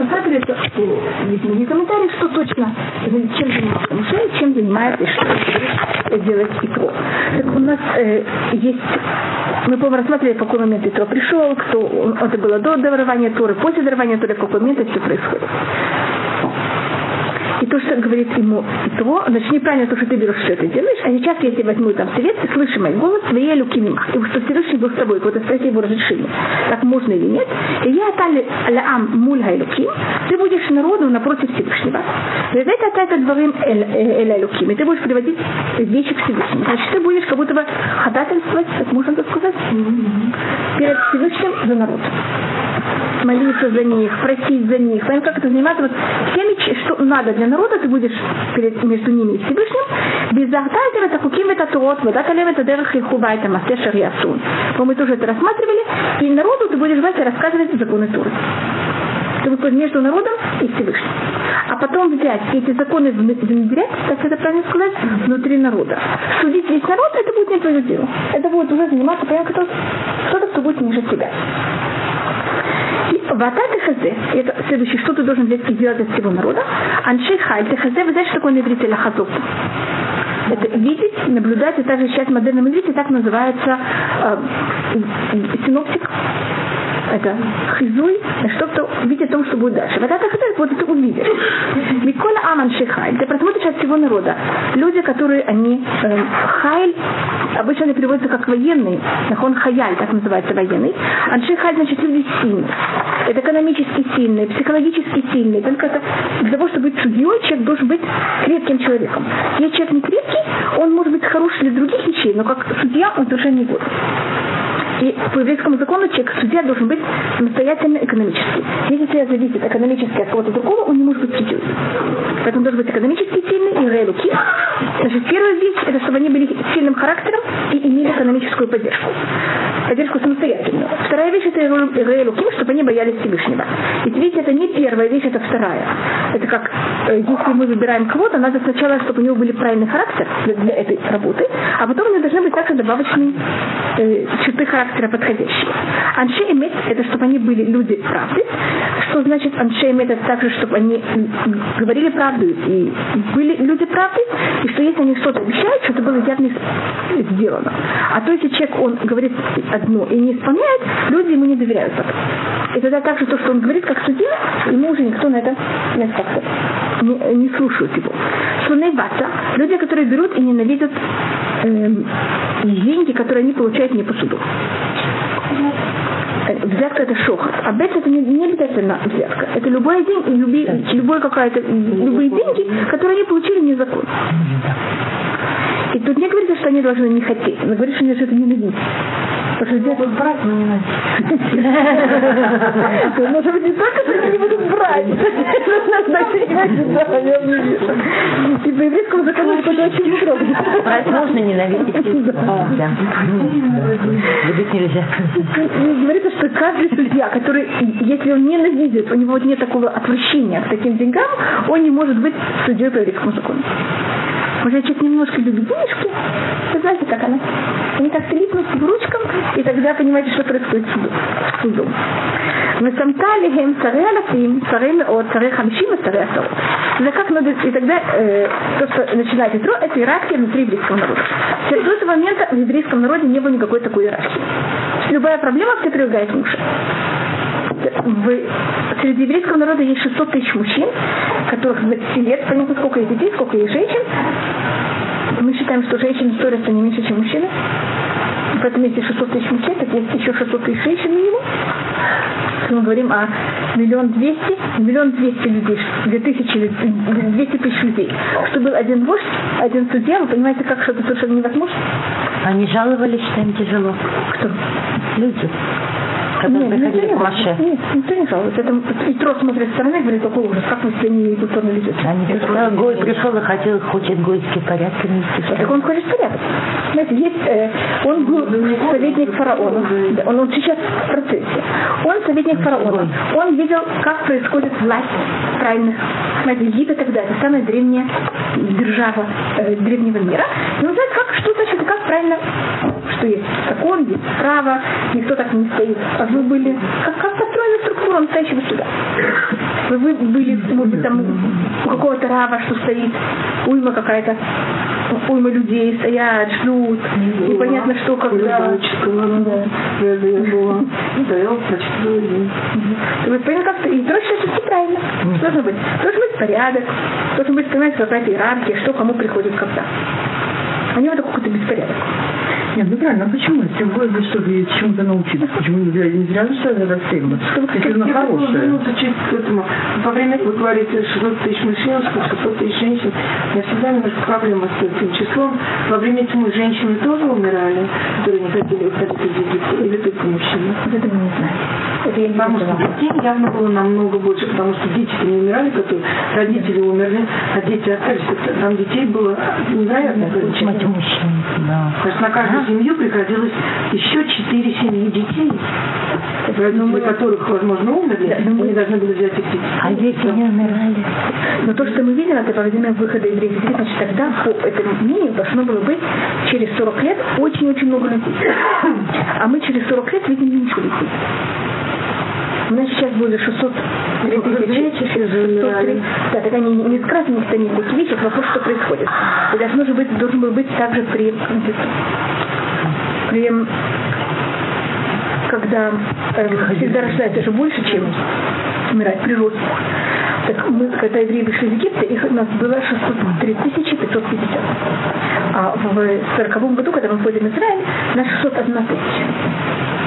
рассматривать не комментарий, что точно, чем занимается Муше, чем занимается и что делать Итро. Так у нас э, есть, мы, по-моему, рассматривали, в какой момент Итро пришел, кто, это было до дарования Торы, после дарования Торы, в какой момент это все происходит. И то, что говорит ему то, значит, неправильно то, что ты берешь, что ты делаешь, а сейчас, если возьму там совет, ты слышишь мой голос, твоей люки мимо. И что Всевышний был с тобой, вот спроси его разрешение. Так можно или нет? И я тали лаам мульга люки, ты будешь народу напротив Всевышнего. это это дворим эль люким, и ты будешь приводить вещи к Всевышнему. Значит, ты будешь как будто бы ходатайствовать, как можно так сказать, перед Всевышним за народ молиться за них, просить за них. Как это заниматься вот всеми, что надо для народа, ты будешь перед, между ними и Всевышним. Без захтайдера это хуким это тот, вода калем это дерах и хуба это масте шарьясун. Мы тоже это рассматривали. И народу ты будешь брать и рассказывать законы Туры чтобы между народом и Всевышним. А потом взять эти законы внедрять, как это правильно сказать, внутри народа. Судить весь народ, это будет не твое дело. Это будет уже заниматься, прямо кто-то, кто будет ниже тебя. Ватат и хазе, это следующее, что ты должен взять и сделать от всего народа. Аншей халь, ты хазе, вы знаете, что такое на иврите лахазот? Это видеть, наблюдать, и также в модерном иврите так называется э, синоптик, это хизуй, что-то видит о том, что будет дальше. Вот это вот это увидишь. Микола Аман Шихай, ты просмотришь от всего народа. Люди, которые они э, хайль, обычно они переводятся как военный, он хаяль, так называется военный. Аншихай значит люди сильные. Это экономически сильные, психологически сильные. Только это для того, чтобы быть судьей, человек должен быть крепким человеком. Если человек не крепкий, он может быть хорош для других вещей, но как судья он совершенно не будет. И по еврейскому закону человек, судья должен быть самостоятельно экономически. Если судья зависит экономически от кого-то другого, он не может быть судьей. Поэтому должен быть экономически сильный и релуки. Значит, первая вещь, это чтобы они были сильным характером и имели экономическую поддержку. Поддержку самостоятельную. Вторая вещь это релуки, чтобы они боялись Всевышнего. Ведь видите, это не первая вещь, это вторая. Это как, э, если мы выбираем кого-то, надо сначала, чтобы у него были правильный характер для, для этой работы, а потом у него должны быть также добавочные э, черты характера подходящие. Анши имеет это, чтобы они были люди правды. Что значит имеет это также, чтобы они говорили правду и были люди правды, и что если они что-то обещают, что это было явно сделано. А то, если человек, он говорит одно и не исполняет, люди ему не доверяют потом. И тогда также то, что он говорит как судья, ему уже никто на это не, не, слушает его. Сунейбата, люди, которые берут и ненавидят э, деньги, которые они получают не по суду. Взятка это шохот. А бет это не, не обязательно взятка. Это любой день, люби, любой какая-то, любые деньги, которые они получили незаконно. И тут не говорится, что они должны не хотеть, но говорится, что они должны это ненавидеть. Потому что здесь брать, но не Может быть, не только, что они не будут брать. И по еврейскому закону это очень строго. Брать можно ненавидеть. Любить нельзя. Говорится, что каждый судья, который, если он ненавидит, у него вот нет такого отвращения к таким деньгам, он не может быть судьей по еврейскому закону. Уже человек немножко любит денежки, вы знаете, как она? Они так липнут к ручкам, и тогда понимаете, что происходит с судом. Масамталихем царе алафим, царе меот, царе хамшим и царе асот. Это как надо, и тогда э, то, что начинает Итро, это иерархия внутри еврейского народа. С этого момента в еврейском народе не было никакой такой иерархии. Любая проблема, все прибегает муж в, среди еврейского народа есть 600 тысяч мужчин, которых 20 лет, понятно, сколько есть детей, сколько есть женщин. Мы считаем, что женщины ссорятся не меньше, чем мужчины. Поэтому если 600 тысяч мужчин, так есть еще 600 тысяч женщин минимум. Мы говорим о миллион двести, миллион двести людей, две тысячи, двести тысяч людей. Что был один вождь, один судья, вы понимаете, как что это совершенно невозможно? Они жаловались, что им тяжело. Кто? Люди когда нет, приходили к Маше? Нет, никто не жалуется. Это Итро смотрит со стороны и говорит, какой ужас, как вы себя не культурно ведете. Они пришел, Гой пришел и хотел, хочет гойский порядок нести. Так он хочет порядок. Знаете, есть, э, он был советник фараона. Да, он, он сейчас в процессе. Он советник фараона. Он видел, как происходит власть правильных. Знаете, Египет тогда это самая древняя держава э, древнего мира. И он знает, как, что значит, как правильно, что есть закон, есть право, никто так не стоит а вы были, как, как построена структура настоящего суда. Вы были, может быть, там у какого-то рава, что стоит, уйма какая-то, уйма людей стоят, ждут, непонятно что, когда. Да. Вы поняли, как-то, и проще это правильно. Должно быть, должен быть порядок, должен быть, понимаете, какая-то иерархия, что кому приходит когда. Они вот какой-то беспорядок. Нет, ну правильно, а почему? Если вы вы что, вы чему-то научиться, почему не зря, не зря же что рассеяно? Если оно хорошее. Во время, вы говорите, 600 тысяч мужчин, 600 тысяч женщин. Я всегда немножко проблема с этим числом. Во время тьмы женщины тоже умирали, которые не хотели выходить из Египта, или только мужчины? Вот это мы не знаем. Это я не Потому что детей явно было намного больше, потому что дети не умирали, которые родители умерли, а дети остались. Там детей было невероятное количество. Мужчин, да. То есть на семью приходилось еще четыре семьи детей, родители которых, возможно, умерли, они должны были взять их детей. А дети не умирали. Но то, что мы видим, это во время выхода из Египта, значит, тогда по этому мнению должно было быть через 40 лет очень-очень много людей. А мы через 40 лет видим меньше людей. У нас сейчас будет 600 тысяч, 603. Да, так они не сказаны, никто не вещи, это вопрос, что происходит. И должно же быть, должен был быть также при, при когда э, всегда рождается же больше, чем умирает при. Так мы, когда евреи вышли из Египта, их у нас было 603 тысячи 550. А в 40 году, когда мы входим в Израиль, нас 601 тысяча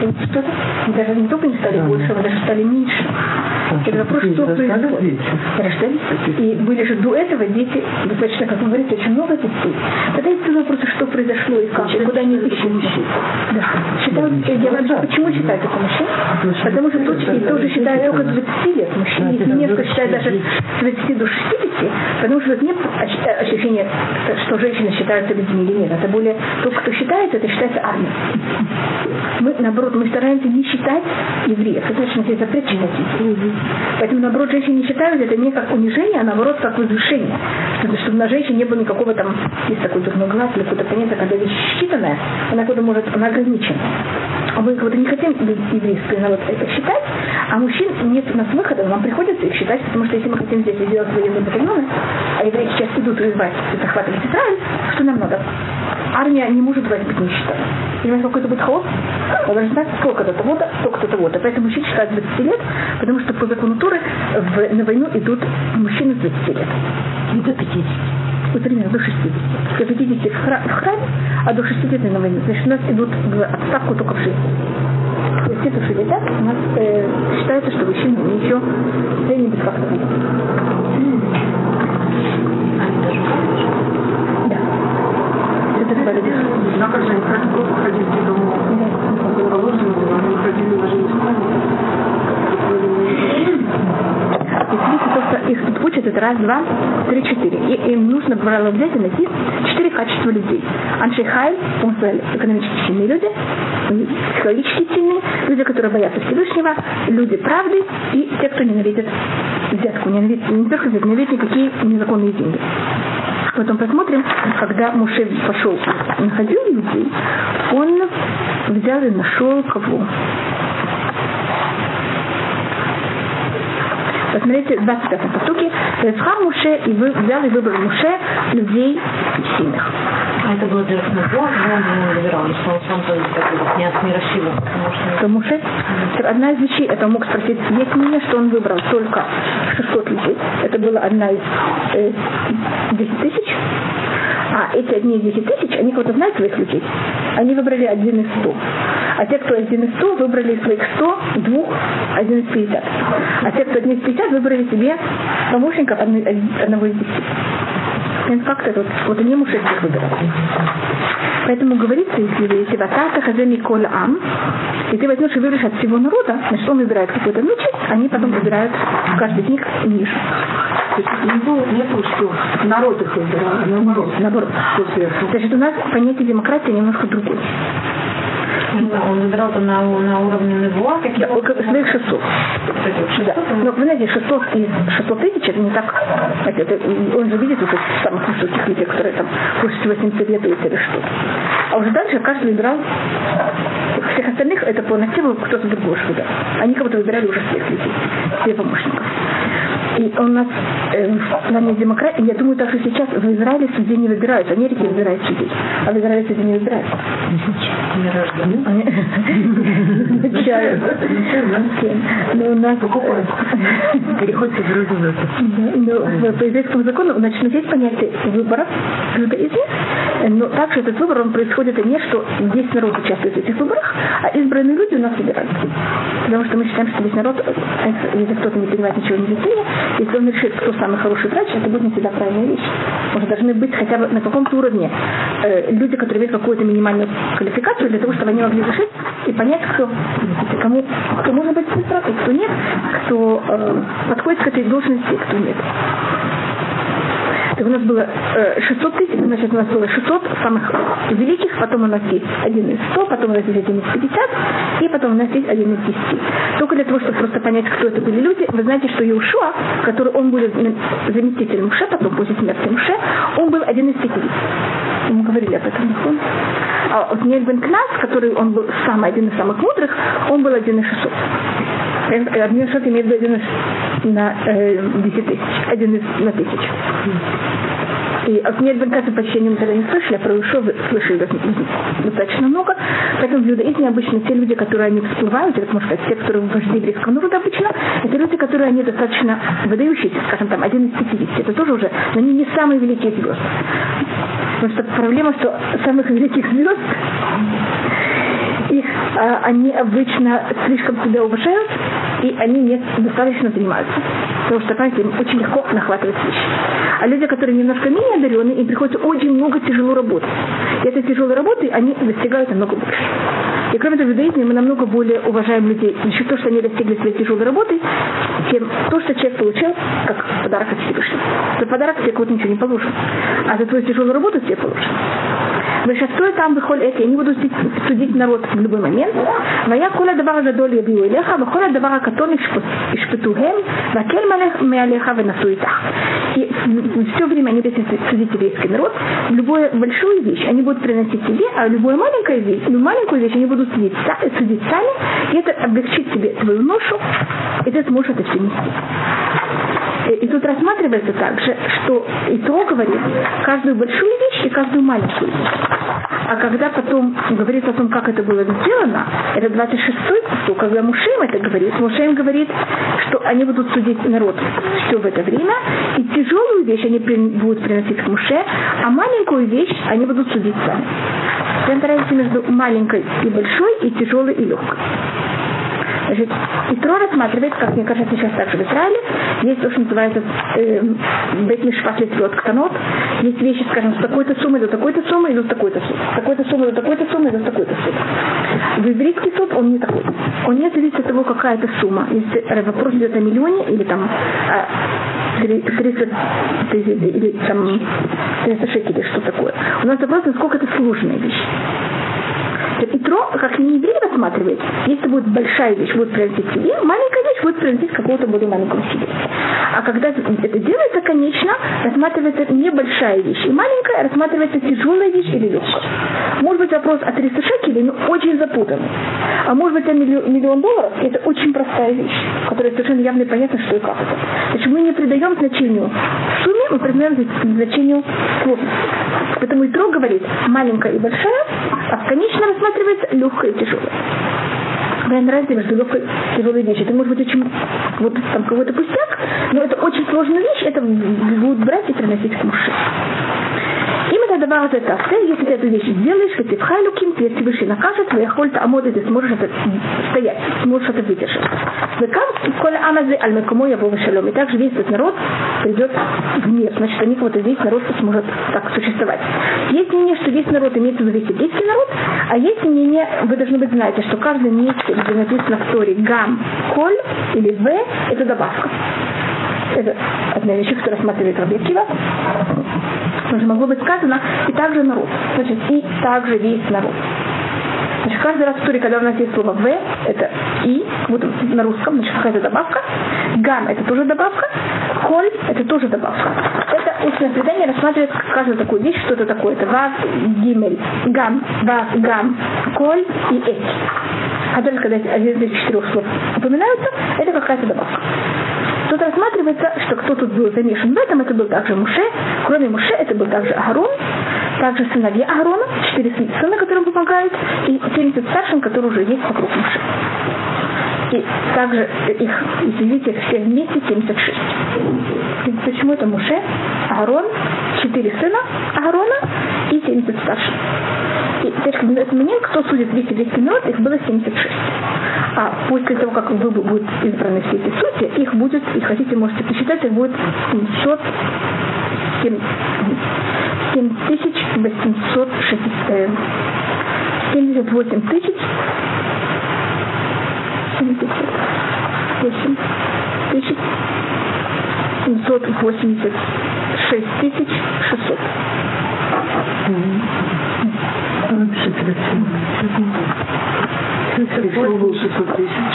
что-то, мы даже не только не стали больше, мы даже стали меньше. Это вопрос, что. Рождались. И были же до этого дети, достаточно, как вы говорите, очень много детей. Тогда есть вопрос, что произошло и как, и куда они вышли. Да. Считают, я вообще почему считают это мужчин? Потому что тут и тоже считают только 20 лет мужчин. Если немцы считают даже с 20 до 60, потому что нет ощущения, что женщины считаются людьми или нет. Это более, тот, кто считается, это считается армией. Мы, наоборот, мы стараемся не считать евреев. Это очень запрет считать евреев. Поэтому, наоборот, женщины не считают это не как унижение, а наоборот, как возвышение. Чтобы, чтобы на женщине не было никакого там, есть такой дурной глаз или какое-то понятие, когда вещь считанная, она куда может, она ограничена. А мы как-то не хотим быть еврейской народ это считать, а мужчин нет у нас выхода, нам приходится их считать, потому что если мы хотим здесь сделать военные батальоны, а евреи сейчас идут воевать и захватывать Израиль, что нам надо? Армия не может быть нищетой. Понимаете, какой-то будет хаос? Он должен знать, сколько-то того-то, сколько-то того-то. Поэтому мужчина считает 20 лет, потому что по закону Туры в, на войну идут мужчины с 20 лет. Не до 50 вот примерно до 60. До 50 в, хра- в храме, а до 60 на войне. Значит, у нас идут в отставку только в 60. То есть это 60 у нас э, считается, что мужчины еще не без факта. Да. Это. Ну, как же они просто ходили в было, Если просто их тут учат, это раз, два, три, четыре. И им нужно правило взять и найти четыре качества людей. Он сказал, экономически сильные люди, психологически сильные, люди, которые боятся Всевышнего, люди правды и те, кто ненавидит взятку, ненавидит, не только взятку, ненавидит никакие незаконные деньги. Потом посмотрим, когда Муше пошел и находил людей, он взял и нашел кого? Посмотрите, 25 постуке. Вецхар Муше и вы, взял и выбрал Муше людей сильных. А это было для но он не выбирал, что он сам тоже как не от мира силы, потому что... Муше? Одна из вещей, это мог спросить, есть мнение, что он выбрал только 600 людей. Это была одна из э, 10 тысяч. А эти одни из 10 тысяч, они кого-то знают своих людей. Они выбрали один из 100. А те, кто один из 100, выбрали из своих 100, двух, один из 50. А те, кто один из 50, выбрали себе помощников одного из 10. Понимаете, Как это вот, вот они муж всех выбирают. Поэтому говорится, если, если ватата хаземи коль ам, и ты возьмешь и выберешь от всего народа, значит, он выбирает какую-то часть, они потом выбирают каждый из них ниже. То есть не было, нету, что народ их выбирал, а наоборот. Наоборот. Значит, у нас понятие демократии немножко другое. Он выбирал на, на уровне НВО, какие Да, своих 600. Но вы знаете, 600 из 600 тысяч, это не так, это, это- он же видит этих самых высоких людей, которые там больше 80 лет или что. А уже дальше каждый выбирал всех остальных это по мотиву кто-то другой выбирал. Они кого-то выбирали уже всех людей, все помощников. И у нас э, в плане демократии, я думаю, так что сейчас в Израиле судей не выбирают, в Америке выбирают судей, а в Израиле судей не выбирают. Не рождены. Обучают. Но у нас... Переходит в другую Но по еврейскому закону, значит, есть понятие выборов в иудаизме, но также этот выбор, он происходит не, что весь народ участвует в этих выборах, а избранные люди у нас выбирают. Потому что мы считаем, что весь народ, если кто-то не понимает ничего не медицине, если он решит, кто самый хороший врач, это будет не всегда правильная вещь. Может, должны быть хотя бы на каком-то уровне э, люди, которые имеют какую-то минимальную квалификацию для того, чтобы они могли решить и понять, кто, кому, кто может быть и кто нет, кто э, подходит к этой должности, кто нет. Так у нас было э, 600 тысяч, значит, у нас было 600 самых великих, потом у нас есть один из 100, потом у нас есть один из 50, и потом у нас есть один из 10. Только для того, чтобы просто понять, кто это были люди, вы знаете, что Иушуа, который он будет заместителем Муше, потом после смерти Муше, он был один из 50. Мы говорили об этом, А вот Нель Бен Кнас, который он был самый, один из самых мудрых, он был один из 600. Один из 600 имеет один из на э, 10 тысяч, один из на тысячу. И от Нель Бен Кнаса почти никогда не слышали, а про Ишо слышали достаточно много. Поэтому в иудаизме обычно те люди, которые они всплывают, или, можно сказать, те, которые вожди еврейского народа обычно, это люди, которые они достаточно выдающиеся, скажем там, один из 50. Это тоже уже, но они не самые великие звезды. Потому что проблема, что самых великих звезд их, а, они обычно слишком себя уважают, и они не достаточно занимаются. Потому что, понимаете, им очень легко нахватывать вещи. А люди, которые немножко менее одаренные, им приходится очень много тяжело работать. И этой тяжелой работы они достигают намного больше. И кроме того, в иудаизме мы намного более уважаем людей. Еще то, что они достигли своей тяжелой работы, чем то, что человек получил как подарок от Всевышнего. За подарок тебе кого-то ничего не положено. А за твою тяжелую работу тебе положено. ושפטו там בכל עת, אני буду судить народ в любой момент. והיה כל הדבר הגדול יביאו אליך, וכל הדבר הקטון ישפטוהם, והקל מעליך ונשאו איתך. И все время они будут судить еврейский народ. Любую большую вещь они будут приносить тебе, а любую маленькую вещь, любую маленькую вещь они будут судить, судить сами, и это облегчит тебе твою ношу, и ты сможешь это все нести. И тут рассматривается также, что Итро говорит каждую большую вещь и каждую маленькую вещь. А когда потом говорится о том, как это было сделано, это 26-й посыл, когда Мушем это говорит, Мушем говорит, что они будут судить народ все в это время, и тяжелую вещь они будут приносить к Муше, а маленькую вещь они будут судить сами. Это разница между маленькой и большой, и тяжелой и легкой. Значит, Итро рассматривает, как мне кажется, сейчас также в Израиле, есть то, что называется э, Бетлишпат Литвот Ктанот, есть вещи, скажем, с такой-то суммой до такой-то суммы и до такой-то суммы. С такой-то суммы до такой-то суммы и до такой-то суммы. Еврейский суд он не такой. Он не зависит от того, какая это сумма. Если вопрос идет о миллионе или там 30 тысяч или там 300 шекелей, что такое. У нас вопрос, насколько это сложная вещь. Итро, как не еврей рассматривает, если будет большая вещь, будет приносить себе, маленькая вещь будет приносить какого-то более маленького себе. А когда это делается, конечно, рассматривается не большая вещь, и маленькая рассматривается тяжелая вещь или легкая. Может быть вопрос о 300 шекелей, но очень запутанный. А может быть о миллион, долларов, это очень простая вещь, которая совершенно явно и понятно, что и как это. Значит, мы не придаем значению сумме, мы придаем значению сложности. Поэтому Итро говорит маленькая и большая, а в конечном рассматривается легкая и тяжелая. Наверное, разница между легкой и тяжелой вещью. Это может быть очень вот там какой-то пустяк, но это очень сложная вещь, это будут брать и приносить к мужу. אם את הדבר הזה תעשה, если ты эту вещь сделаешь, ותבחר אלוקים, תהיה Всевышний накажет, ויכול תעמוד את זה, сможешь это стоять, сможешь это выдержать. וכאן כל העם הזה על מקומו יבוא ושלום. И также весь этот народ придет в мир. Значит, они вот весь народ сможет так существовать. Есть мнение, что весь народ имеется в виду весь еврейский народ, а есть мнение, вы должны быть знаете, что каждое месте, где написано в Торе гам, коль или в, это добавка. Это одна вещь, которую рассматривает Рабьякива. Потому что могло быть сказано и также народ. Значит, и также весь народ. Значит, каждый раз в туре, когда у нас есть слово «в», это «и», вот на русском, значит, какая-то добавка. «Гам» — это тоже добавка. «Коль» — это тоже добавка. Это устное предание рассматривает каждую такую вещь, что это такое. Это вав, гимель, гам, вав, гам, коль и эти. Которые, когда один из четырех слов упоминаются, это какая-то добавка. Тут рассматривается, что кто тут был замешан в этом, это был также Муше, кроме Муше это был также Агарон, также сыновья Аарона, четыре сына, которым помогают, и 70 старшин, которые уже есть вокруг Муше. И также их, извините, все вместе 76. И почему это Муше, Аарон, четыре сына Аарона и 70 старших. И теперь, когда это момент, кто судит 200-200 минут, их было 76. А после того, как вы будут избраны все эти судьи, их будет, и хотите, можете посчитать, их будет 700 7860, 78 тысяч 78 тысяч 786 тысяч 600. Напишите, Всего было 600 тысяч.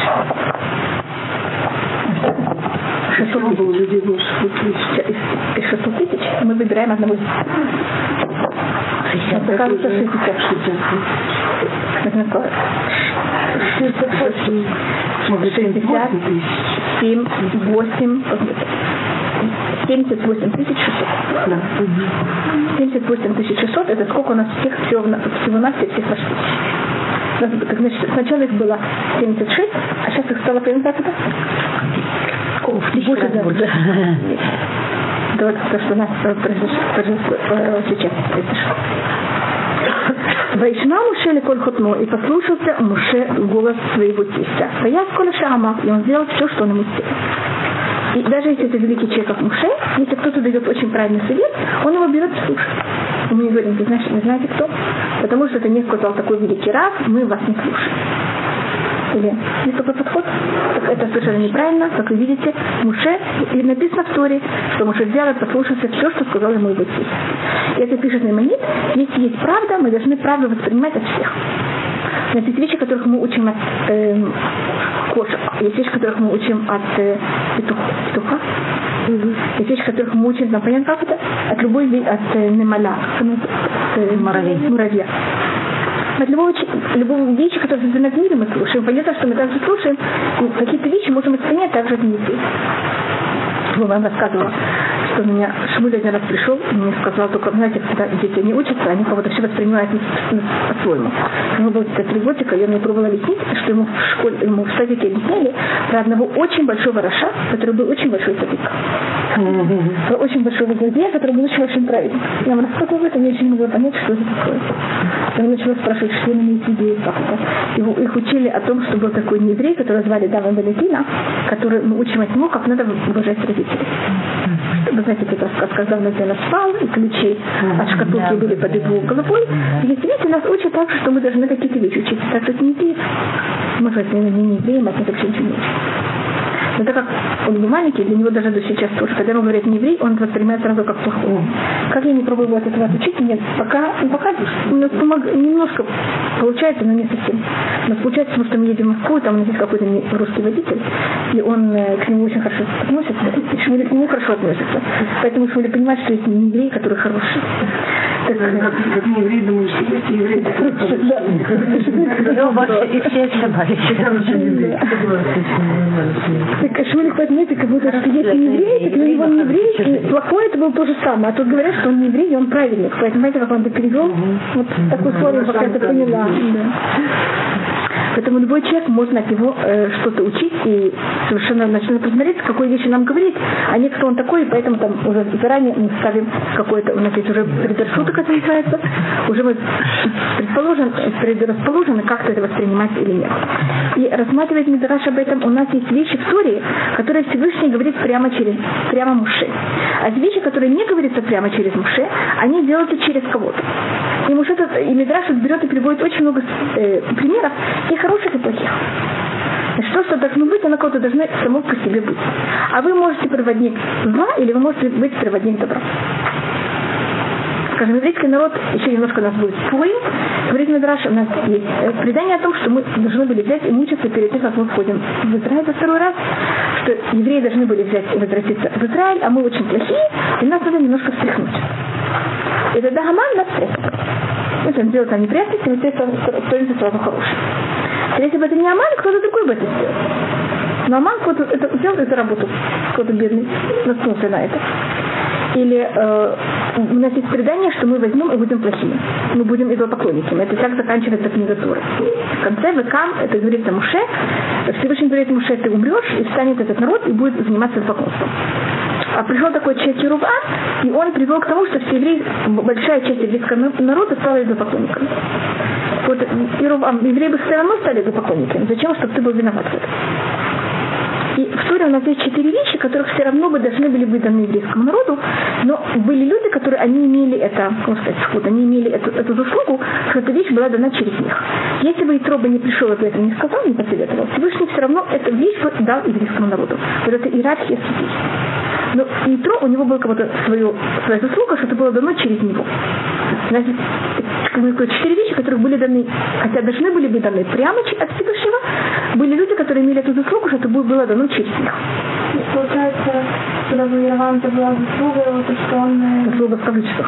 600 Было людей было 600 тысяч. Из 600 тысяч мы выбираем одного из Это кажется 60. 60. Например, 60, 60 тысяч. 7, 8, 78 тысяч 600. Да. 78 тысяч 600 это сколько у нас всех всего, всего на всех. Так, значит, сначала их было 76, а сейчас их стало примерно как это? Больше, да, да. Давайте то, что у нас э, произошло э, сейчас. Вайшна Муше Леколь Хотно и послушался Муше голос своего тестя. Стоял Коля Шама, и он сделал все, что он ему сделал. И даже если это великий человек, как Муше, если кто-то дает очень правильный совет, он его берет и слушает. И мы не говорим, вы знаете, не знаете кто? Потому что это не сказал такой великий раб, мы вас не слушаем. Или есть такой подход? Так это совершенно неправильно. Как вы видите, Муше, и написано в Торе, что Муше взял и послушался все, что сказал ему его. И это пишет Найманит, если есть правда, мы должны правду воспринимать от всех. Но есть вещи, которых мы учим от э, кошек, есть вещи, которых мы учим от э, петуха. петуха. Есть вещи, которых учим, там, понятно, как это? От любой от э, немаля, от, э, Муравей. муравья. От любого, любого вещи, которые созданы в мире, мы слушаем. Понятно, что мы также слушаем, и какие-то вещи можем воспринять также от. Я вам рассказывала, что у меня Шмуль один раз пришел и мне сказал, только, знаете, когда дети не учатся, они кого-то все воспринимают по-своему. У него было где-то три годика, я мне пробовала объяснить, что ему в школе, ему в садике объясняли про одного очень большого раша, который был очень большой садик. Про очень большого злодея, который был очень большим праведником. Я вам рассказывала это, я очень не могла понять, что это такое. Я начала спрашивать, что он имеет в виду, и как это. Его, их учили о том, что был такой нееврей, которого звали Даван Валентина, который мы учим от него, как надо уважать родителей. Вы знаете, когда он отдельно спал, и ключи от шкатулки были под его головой. И если видите, нас учат так, что мы должны какие-то вещи учить. Так что это не евреев. Может, если не не евреем, это вообще ничего не. Но так как он не маленький, для него даже до сейчас тоже, когда ему говорят не еврей, он воспринимает сразу как плохой. Как я не пробую его от этого отучить, нет, пока, ну, пока помог- немножко получается, но не совсем. У нас получается, потому что мы едем в Москву, там у нас есть какой-то русский водитель, и он э, к нему очень хорошо относится, и Шмули к нему хорошо относится. Поэтому Шмули понимает, что есть не еврей, который хороший. Так, э, Как, как не еврей, думаешь, что есть евреи. Ну, вообще, и все ошибались. Так Шмулик понимаете, как будто что если не еврей, так для него не еврей, и плохой это было то же самое. А тут говорят, что он не еврей, и он праведник. Поэтому, знаете, как он это перевел? Вот такой слово, пока это поняла. Поэтому любой человек можно от него э, что-то учить и совершенно начинать посмотреть, какой вещи нам говорит, а не кто он такой, и поэтому там уже заранее мы ставим какой-то, у нас есть уже предрасудок, это называется, уже мы предположен, предрасположены как-то это воспринимать или нет. И рассматривать Мидраш об этом, у нас есть вещи в Торе, которые Всевышний говорит прямо через, прямо Муше. А вещи, которые не говорятся прямо через Муше, они делаются через кого-то. И Муше и Мидраш берет и приводит очень много э, примеров, и хороших, и плохих. Значит, то, что должно быть, оно кого-то должно само по себе быть. А вы можете проводник зла, или вы можете быть проводник добра. скажем, еврейский народ, еще немножко у нас будет Пурим, говорит Мидраш, у нас есть э, предание о том, что мы должны были взять и мучиться перед тем, как мы входим в Израиль во второй раз, что евреи должны были взять и возвратиться в Израиль, а мы очень плохие, и нас надо немножко встряхнуть. И тогда Хаман нас встряхнет. Если он сделает там неприятности, мы становимся сразу хорошим. Если бы это не Аман, кто-то другой бы это сделал. Но Аман кто-то это сделал и заработал. Кто-то бедный наткнулся на это. Или э, у нас есть предание, что мы возьмем и будем плохими. Мы будем идолопоклонниками. Это так заканчивается книга Тура. В конце Векам, это говорится Муше, Всевышний говорит Муше, ты умрешь, и встанет этот народ и будет заниматься поклонством. А пришел такой человек Еруван, и он привел к тому, что все евреи, большая часть еврейского народа стала идолопоклонниками. Вот Еруван, евреи бы все равно стали идолопоклонниками. Зачем, чтобы ты был виноват в этом? И в Торе у нас есть четыре вещи, которых все равно бы должны были быть даны еврейскому народу, но были люди, которые они имели это, можно сказать, сход, они имели эту, эту заслугу, что эта вещь была дана через них. Если бы Итро бы не пришел и этом не сказал, не посоветовал, Всевышний все равно эту вещь бы дал еврейскому народу. Вот это иерархия судей. Но Итро, у него было как-то свое, своя заслуга, что это было дано через него. Значит, четыре вещи, которые были даны, хотя должны были быть даны прямо от Всевышнего, были люди, которые имели эту заслугу, что это было дано через них. Получается, когда бы Ираван это была заслуга, вот, что он... Э, заслуга в кавычках.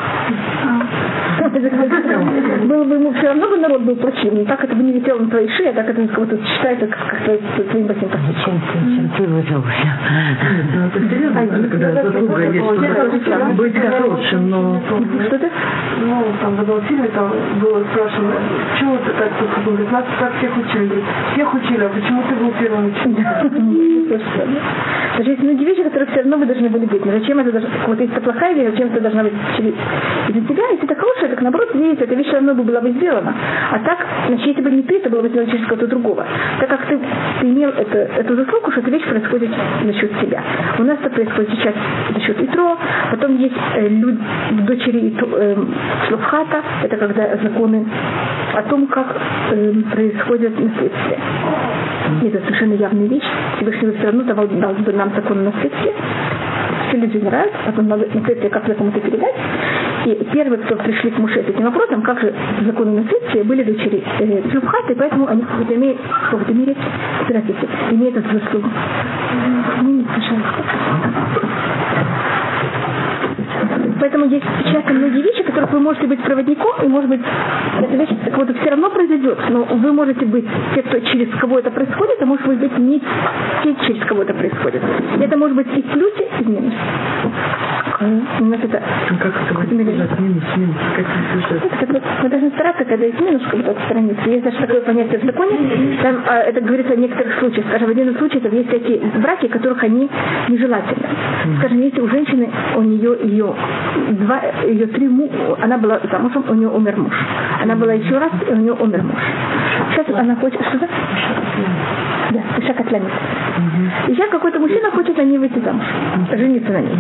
Было бы ему все равно бы народ был противный. Так это бы не летело на твоей шее, а так это как-то считается как, как твоим ботинком. Чем, чем ты выжился? Это серьезно, когда заслуга есть, быть хорошим, но... Что ты? Ну, там в одном фильме там было спрашивано, почему ты так тут говорит, нас так всех учили. Всех учили, а почему ты был первым учителем? Даже есть многие вещи, которые все равно вы должны были быть. Но зачем это должно... Вот если это плохая вещь, зачем это должна быть через... из-за тебя? Если это хорошая, так наоборот, видите, эта вещь все равно бы была бы сделана. А так, значит, если бы не ты, это было бы сделано через кого-то другого. Так как ты, ты имел это, эту заслугу, что эта вещь происходит за счет тебя. У нас это происходит сейчас за счет Итро, потом есть э, люди, дочери э, Шлофхата, это когда законы о том, как э, происходит наследствие. Это совершенно явная вещь. Всевышний все равно давал, дал бы нам закон наследствия. Все люди умирают, потом надо наследствие как-то кому-то передать. И первые, кто пришли к Муше с этим вопросом, как же законы наследствия, были дочери э, поэтому они в какой-то мере, в какой-то мере, здравствуйте, имеют эту заслугу. Извините, пожалуйста. Поэтому есть часто многие вещи, которых вы можете быть проводником, и может быть эта вещь как вот все равно произойдет, но вы можете быть те, кто через кого это происходит, а может быть не те, через кого это происходит. И это может быть и в плюсе, и в минусе. У нас это... Как это минус, минус, как это Мы должны стараться, когда есть минус в какой-то странице. Есть даже такое понятие в законе, там а, это говорится о некоторых случаях. Скажем, в один из случаев есть такие браки, которых они нежелательны. Скажем, если у женщины, у нее ее два, ее три му, она была замужем, у нее умер муж. Она была еще раз, и у нее умер муж. Сейчас она хочет, что-то? Да, Иша Котлянит. И сейчас какой-то мужчина хочет на ней выйти замуж, жениться на ней.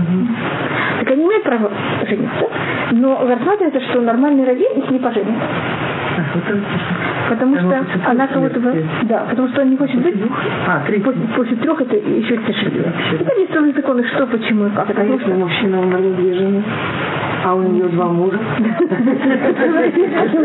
Так они имеют право жениться, но рассматривается, что нормальный раввин их не поженит. Потому что она кого-то... Да, потому что он не хочет быть... А, три. После, после трех это еще тяжелее. Это есть целые законы, что, почему и как. Это если мужчина умер две жены, а у нее два мужа.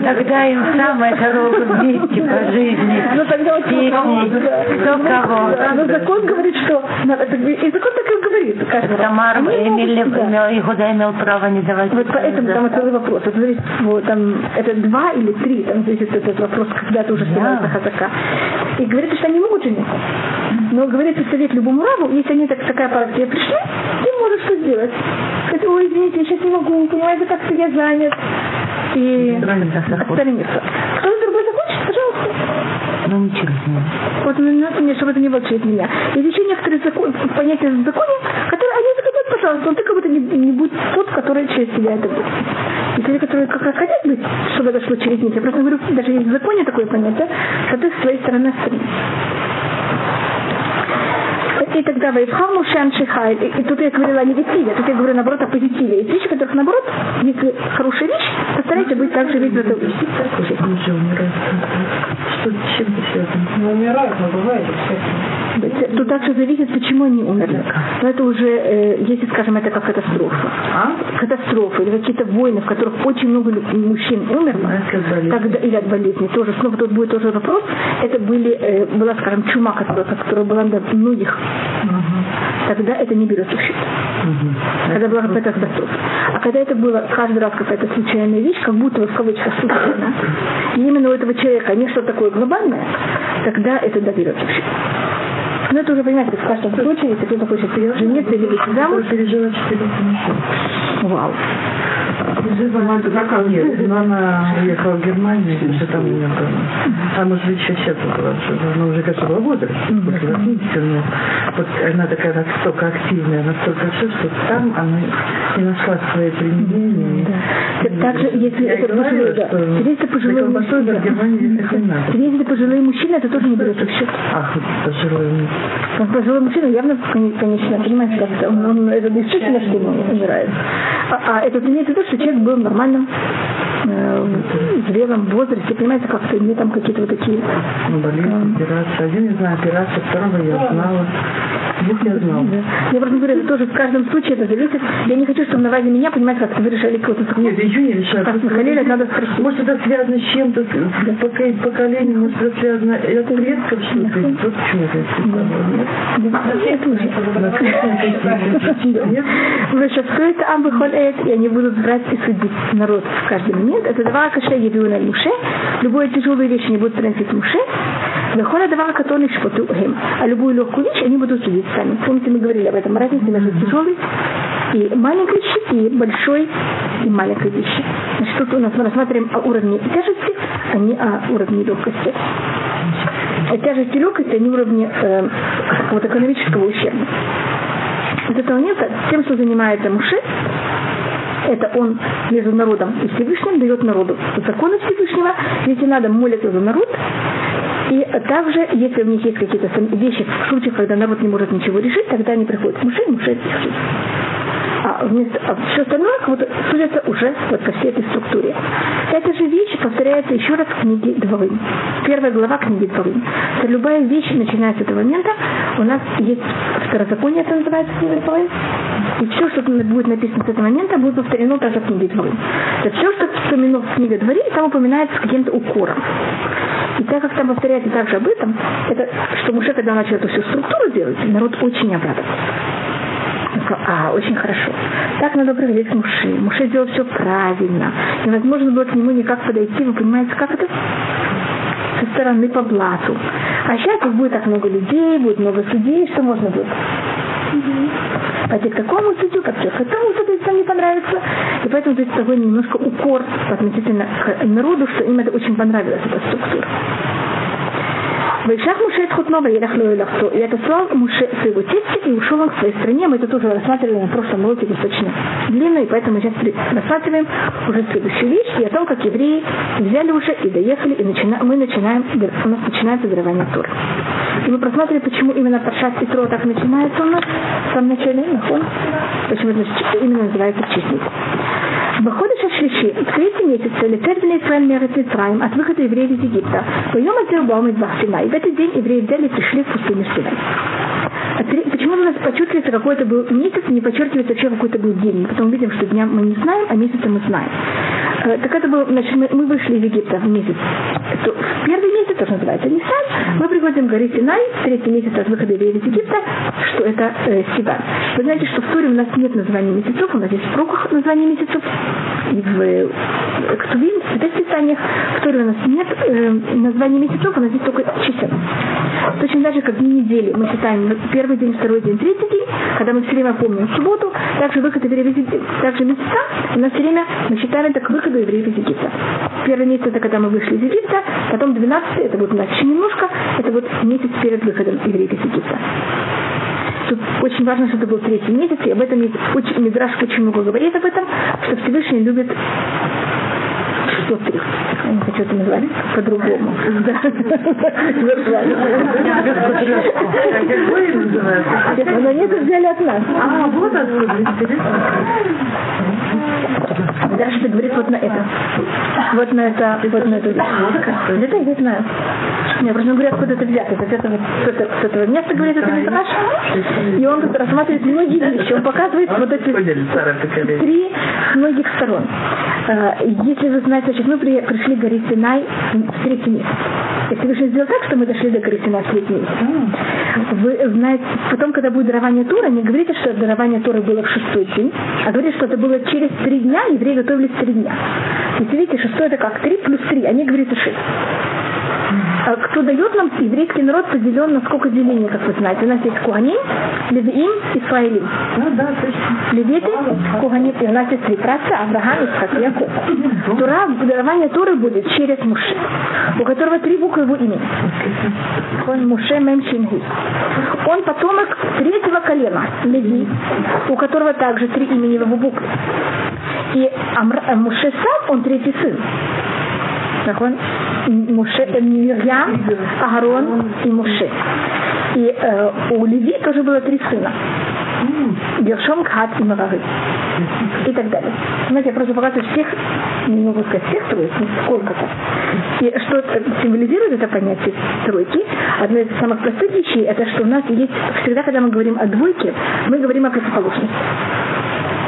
Тогда им самое дорога вместе по жизни. Ну тогда вот. Кто кого. Но закон говорит, что... И закон так и говорит. Тамар Игуда имел право не давать. Вот поэтому там целый вопрос. Вот, смотрите, вот, там, это два или три, там зависит этот вопрос, когда ты уже становится хазака. И говорит, что они могут жениться. Но говорит, совет любому раву, если они так, такая пара к тебе пришли, ты можешь что сделать. Сказать, ой, извините, я сейчас не могу, понимаете, как-то я занят. И остановиться. Кто-то другой пожалуйста. Ну, не через меня. Вот надо мне, чтобы это не было через меня. Есть еще некоторые закон, понятия в законе, которые они захотят, пожалуйста, но ты как будто не, не будь тот, который через тебя это будет. И те, которые как раз хотят быть, чтобы это шло через них, я просто говорю, даже есть в законе такое понятие, что ты с своей стороны стремишься. И тогда Вайфхам Мушан Шихай, и, тут я говорила о негативе, тут я говорю наоборот о позитиве. Есть вещи, которых наоборот, если хорошая вещь, постарайтесь быть так же ведь в эту вещь. Что чем связано? Ну, умирают, но бывает. Тут также зависит, почему они умерли. Но это уже, э, если, скажем, это как катастрофа. А? Катастрофа или какие-то войны, в которых очень много мужчин умерло, тогда, или от болезни, тоже, снова тут будет тоже вопрос, это были, э, была, скажем, чума, которая, которая была на многих, угу. тогда это не берется в счет. Угу. Когда была какая-то катастрофа. А когда это было каждый раз какая-то случайная вещь, как будто в кавычках случайно, и именно у этого человека не что такое глобальное, тогда это да берется в счет. Но это уже, понимаете, в каждом случае, если кто-то хочет жениться или выйти замуж. Вау. Нет, но она уехала в Германию, что там у нее А может быть еще сейчас была, она уже готова возраст, после 80, но вот она такая настолько активная, настолько все, что там она не нашла свои применения. Да. Также, если Я это пожилые, да. Если пожилые мужчины, если это пожилые мужчины, это тоже не берется в счет. Ах, пожилые мужчины. Пожилой мужчина явно, конечно, понимаете, как он, он это действительно, что ему умирает. А, а это имеется в виду, что человек был нормальным, э, зрелом возрасте, понимаете, как-то не там какие-то вот такие... Ну, болезнь, операция. Один не знаю, операция, второго я знала. Двух я знала. Да. Я просто говорю, это тоже в каждом случае это зависит. Я не хочу, чтобы на базе меня, понимаете, как вы решали какой-то Нет, я ничего не решаю. Как Михаил, надо спросить. Может, это связано с чем-то, с поколением, может, это связано, это предков что-то. Вот почему это это уже. Вышафтует амбыхолет, и они будут брать и судить народ в каждый момент. Это давар каше еду на муше. Любую тяжелую вещь они будут приносить муше. Выходит давар который шпоту им. А любую легкую вещь они будут судить сами. Помните, мы говорили об этом разнице между тяжелой и маленькой вещи, и большой и маленькой вещи. Значит, тут у нас мы рассматриваем о уровне тяжести, а не о уровне легкости. А тяжесть и легкость, они уровни э, вот экономического ущерба. Вот это момента тем, что занимается Муше, это он между народом и Всевышним дает народу. Законы Всевышнего, если надо, молится за народ, и также, если у них есть какие-то вещи, в случаях, когда народ не может ничего решить, тогда они приходят к Муше, и Муше решит а, вместо, а все остальное как будто судится уже вот по всей этой структуре. Эта же вещь повторяется еще раз в книге Двовым. Первая глава книги Двовым. То любая вещь, начиная с этого момента, у нас есть второзаконие, это называется книга Двовым. И все, что будет написано с этого момента, будет повторено также в книге Двовым. То все, что вспоминено в книге Дворе, там упоминается с каким-то укором. И так как там повторяется также об этом, это что Муше, когда начал эту всю структуру делать, народ очень обрадовался а, очень хорошо. Так надо проверить к Муше. Муше сделал все правильно. Невозможно было к нему никак подойти. Вы понимаете, как это? Со стороны по блату. А сейчас тут будет так много людей, будет много судей, что можно будет? Пойти к такому судью, как к тому судью, если не понравится. И поэтому здесь такой немножко укор относительно народу, что им это очень понравилось, эта структура. Вайшах Муше Тхутнова Елах Лойлахту. И это слал Муше своего тестя и ушел он к своей стране. Мы это тоже рассматривали на прошлом уроке достаточно длинно, и поэтому сейчас рассматриваем уже следующую вещь и о том, как евреи взяли уже и доехали, и начина, мы начинаем, у нас начинается дарование Тур. И мы просматривали, почему именно Паршат Итро так начинается у нас в самом начале, почему это именно называется честник. Выходит Шашлиши, в третьем месяце, Летер Бнейфрен Мерет Митраем, от выхода евреев из Египта, поем от Дербаум из в этот день евреи взяли и пришли в пустыню Синай. Почему у нас подчеркивается какой-то был месяц, не подчеркивается вообще какой-то был день? Потом видим, что дня мы не знаем, а месяца мы знаем. Э, так это был, значит, мы, мы вышли из Египта в месяц. То, в первый месяц, тоже называется Нисан, мы приходим к горе Синай, третий месяц от выхода из Египта, что это э, Сиван. Вы знаете, что в Туре у нас нет названий месяцев, у нас есть в проках названий месяцев, в э, Ктувим, в Писаниях, в Туре у нас нет э, названий месяцев, у нас есть только чисел. Точно так же, как дни недели мы считаем первый день, второй день, третий день, когда мы все время помним субботу, также выход евреев из Египта, также месяца, у нас все время мы считаем это к выходу евреев из Египта. Первый месяц это когда мы вышли из Египта, потом 12 это будет у нас еще немножко, это вот месяц перед выходом евреев из Египта. Тут очень важно, что это был третий месяц, и об этом Мидраш очень много говорит об этом, что Всевышний любит что ты? Я не хочу это назвать по-другому. Да. Но они это взяли от нас. А, вот откуда, интересно. Раша говорит вот на это. Вот на это, вот на вещь. Это я знаю. Я просто говорю, откуда это взято. Это, это, это, с этого места говорит, это Мидраш. И он тут рассматривает многие вещи. Он показывает вот эти три многих сторон. Э, если вы знаете, значит, мы пришли горе Синай в третий месяц. Если вы сделал так, что мы дошли до третий месяц, вы знаете, потом, когда будет дарование Тура, не говорите, что дарование Тура было в шестой день, а говорите, что это было через три дня, евреи готовились три дня. Если видите, шестой это как три плюс три, а не говорится шесть. А кто дает нам, еврейский народ поделен на сколько делений, как вы знаете. У нас есть Куганим, Левиим, Исраилим. Ну да, точно. Левиты, Куганим, и у нас есть три праца, Авраам, Исхак, Яков. Тура, дарование Туры будет через Муше, у которого три буквы его имени. Он Муше Мем Шинги. Он потомок третьего колена, Леви, у которого также три имени в его буквы. И Амр, э, Муше сам, он третий сын. נכון? Муше, Мирьям, Агарон и Муше. И э, у Леви тоже было три сына. Гершом, Кхат и Мавары. И так далее. Знаете, я просто показываю всех, не могу сказать всех троек, но сколько-то. И что символизирует это понятие тройки? Одна из самых простых вещей, это что у нас есть, всегда, когда мы говорим о двойке, мы говорим о противоположности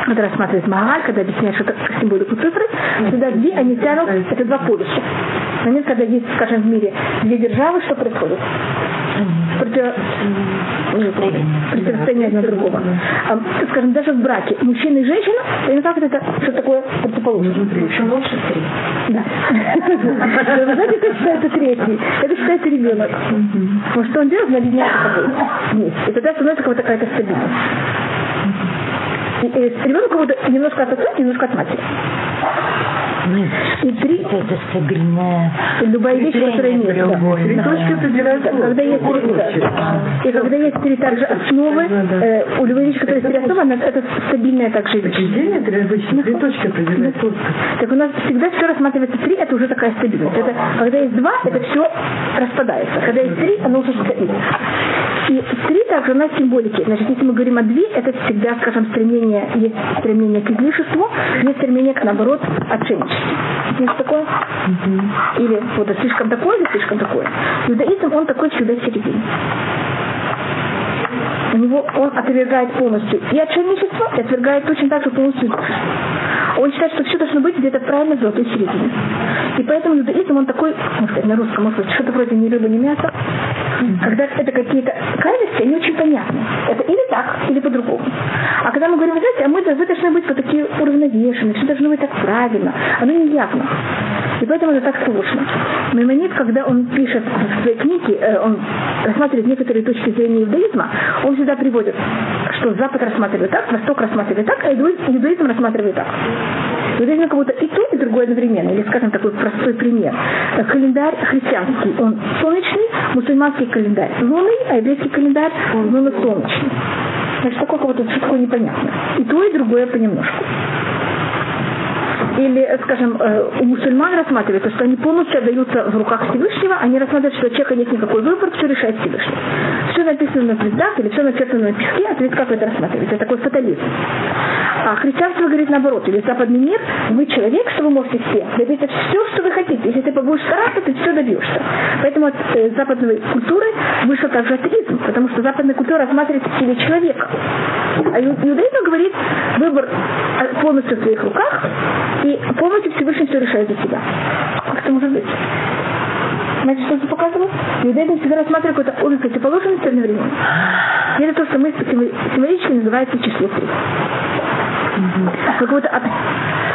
когда рассматривает Магаль, когда объясняет, что это символику цифры, всегда две, они тянут, это два полюса. Момент, когда есть, скажем, в мире две державы, что происходит? Против... Противостояние одно другого. А, скажем, даже в браке мужчина и женщина, и как это, что такое противоположное? Еще лучше три. Да. Вы знаете, как считается третий? Это считается ребенок. Вот что он делает, он объединяет вместе. И тогда становится какая-то стабильность ребенок будет немножко от отца, немножко от матери. И три это стабильная. Любая вещь, которая имеет. Три точки определяют когда есть три. И когда есть три также основы, э, у любой вещи, которая есть три основы, она, это стабильная также вещь. Определение три обычно три точки определяют. Так у нас всегда все рассматривается три, это уже такая стабильность. Это, когда есть два, это все распадается. Когда есть три, оно уже стабильно. И три также у нас символики. Значит, если мы говорим о две, это всегда, скажем, стремление, есть стремление к излишеству, есть стремление к, наоборот, отшельничеству. Есть такое? Угу. Или вот это слишком такое, или слишком такое. Иудаизм, он такой всегда в середине. У него он отвергает полностью и отшельничество, и отвергает точно так же полностью он считает, что все должно быть где-то правильно в золотой середине. И поэтому иудаизм, он такой, можно сказать, на русском, может что-то вроде ни рыба, ни мясо. Когда это какие-то крайности, они очень понятны. Это или так, или по-другому. А когда мы говорим, знаете, а мы, вы должны быть вот такие уравновешенные, все должно быть так правильно, оно не явно. И поэтому это так сложно. Маймонид, когда он пишет в своей книге, э, он рассматривает некоторые точки зрения иудаизма, он всегда приводит, что Запад рассматривает так, Восток рассматривает так, а иудаизм рассматривает так. Иудаизм как будто и то, и другое одновременно. Или, скажем, такой простой пример. Календарь христианский, он солнечный, мусульманский календарь лунный, а еврейский календарь лунно-солнечный. Значит, такое как-то что такое непонятное. И то, и другое понемножку или, скажем, э, у мусульман рассматривается, что они полностью отдаются в руках Всевышнего, они рассматривают, что у человека нет никакой выбор, все решает Всевышний. Все написано на звездах или все начертано на песке, а как это рассматривается? Это такой фатализм. А христианство говорит наоборот, или западный мир, вы человек, что вы можете все, добиться все, что вы хотите. Если ты будешь стараться, ты все добьешься. Поэтому от э, западной культуры вышел также атеизм, потому что западная культура рассматривает в себе человека. А иудаизм говорит, выбор а, полностью в своих руках, и полностью Всевышний все решает за тебя. Как это может быть? Знаете, что это показывает? Иудаизм всегда рассматривает какой-то обе противоположности одновременно. И это то, что мы символически называется число три. Какой-то от...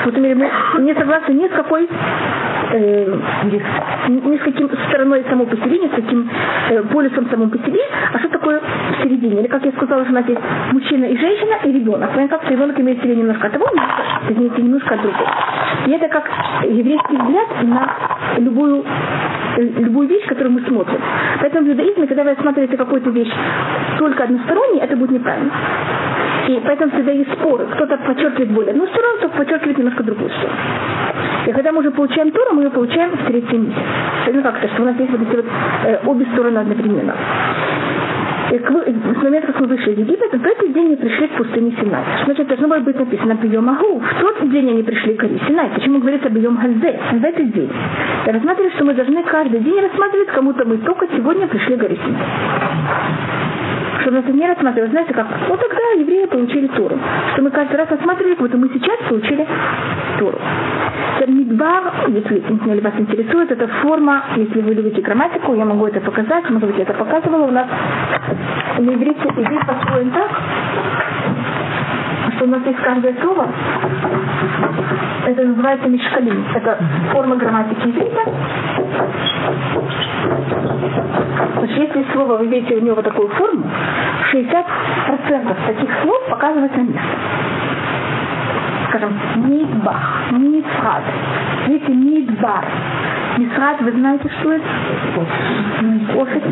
Вот, мы не согласны ни с какой э, ни с каким стороной само по себе, ни с каким э, полюсом самому по себе, а что такое в середине. Или, как я сказала, что у нас есть мужчина и женщина, и ребенок. Понятно, как ребенок имеет себе немножко от того, извините, немножко от другого. И это как еврейский взгляд на любую любую вещь, которую мы смотрим. Поэтому в иудаизме, когда вы рассматриваете какую-то вещь только односторонней, это будет неправильно. И поэтому всегда есть споры. Кто-то подчеркивает более одну сторону, кто-то подчеркивает немножко другую сторону. И когда мы уже получаем Тору, мы ее получаем в третьем месяце. Ну как-то, что у нас есть вот эти вот э, обе стороны одновременно. И с момента, как мы вышли из Египта, в этот день они пришли к пустыне Синай. Значит, должно было быть написано «Бьем Агу». В тот день они пришли к Синай. Почему говорится «Бьем Газе»? В этот день. Я рассматриваю, что мы должны каждый день рассматривать, кому-то мы только сегодня пришли к горе Синай что нас не рассматривать, знаете, как, ну тогда евреи получили Туру. Что мы каждый раз рассматривали, как будто мы сейчас получили Туру. Мидбар, если, если вас интересует, это форма, если вы любите грамматику, я могу это показать, может быть, я это показывала, у нас на иврите иврит построен так, что у нас есть каждое слово, это называется мишкалим, это форма грамматики иврита, Значит, если слово вы видите у него такую форму, 60% таких слов показывается место. Скажем, мидбах, мидфрад. Видите, мидбар. Мисрат, вы знаете, что это? Офис.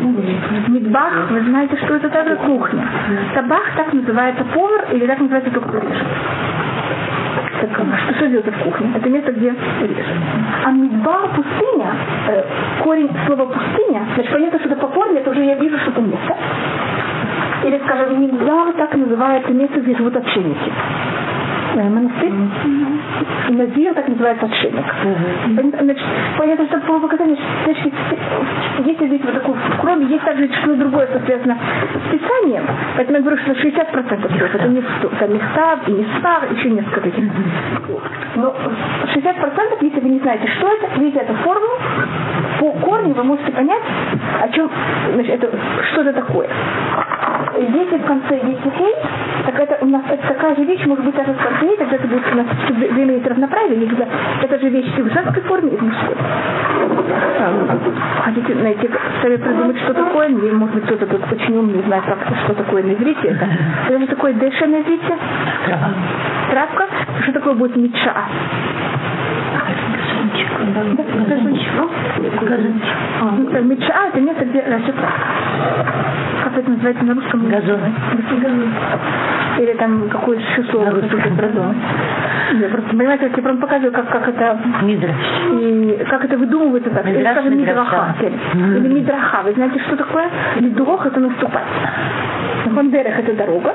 Мидбах, вы знаете, что это также кухня. Табах так называется повар или так называется только режет. Так, что, что делать в кухне? Это место, где режет. А мидбар пустыня, э, корень слова пустыня, значит, понятно, что это по форме, это уже я вижу, что это место. Или, скажем, мидбар так называется место, где живут отшельники монастырь. Назир так называется отшельник. Значит, понятно, что по показанию, если здесь вот такую кроме, есть также что-то другое, что связано с Писанием. Поэтому я говорю, что 60% слов. Это не это Мехтаб и Нисфар, еще несколько таких. Но 60%, если вы не знаете, что это, видите эту форму, по корню вы можете понять, о чем, значит, это, что это такое. Если в конце есть хей, так это у нас это такая же вещь может быть даже в конце, тогда это будет у нас время есть равноправие, когда это же вещь и в женской форме, и в мужской. Хотите найти, сами придумать, что такое, или может быть кто-то тут очень умный знает, как, что такое на иврите. Это, это же такое дэша на иврите? Травка. Травка? Что такое будет меча? Меча – это место, где растет Как это называется на русском? Газон. Или там какое-то еще слово продумать. Я просто, понимаете, я просто показываю, как, как это... Мидраш. И как это выдумывается так. Мидраш, Или, скажем, мидраха. Или мидраха. Вы знаете, что такое? Мидрох – это наступать. Бандерах – это дорога.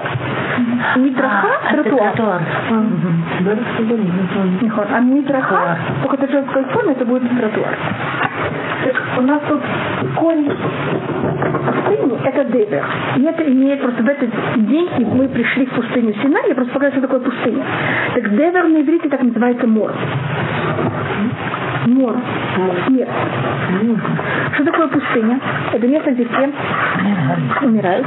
Мидраха – а, тротуар. А мидраха, только это женская форма, это будет тротуар. У нас тут корень пустыни – это девер. И это имеет просто в этот день, мы пришли в пустыню Синай, я просто показываю, что такое пустыня. Так девер на иврите так называется мор. Мор. Смерть. Что такое пустыня? Это место, где все умирают.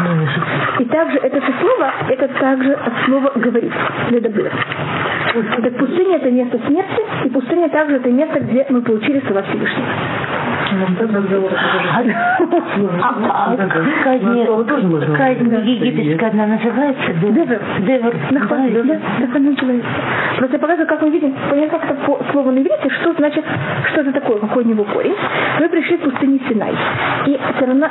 И также это же слово, это также от слова говорит, ледобыр. Так пустыня это место смерти, и пустыня также это место, где мы получили слова Всевышнего. Египетская одна называется Девер. Девер. Так она называется. Просто я показываю, как мы видим, понятно, как это по слову на иврите, что значит, что это такое, какой у него корень. Мы пришли в пустыню Синай. И все равно,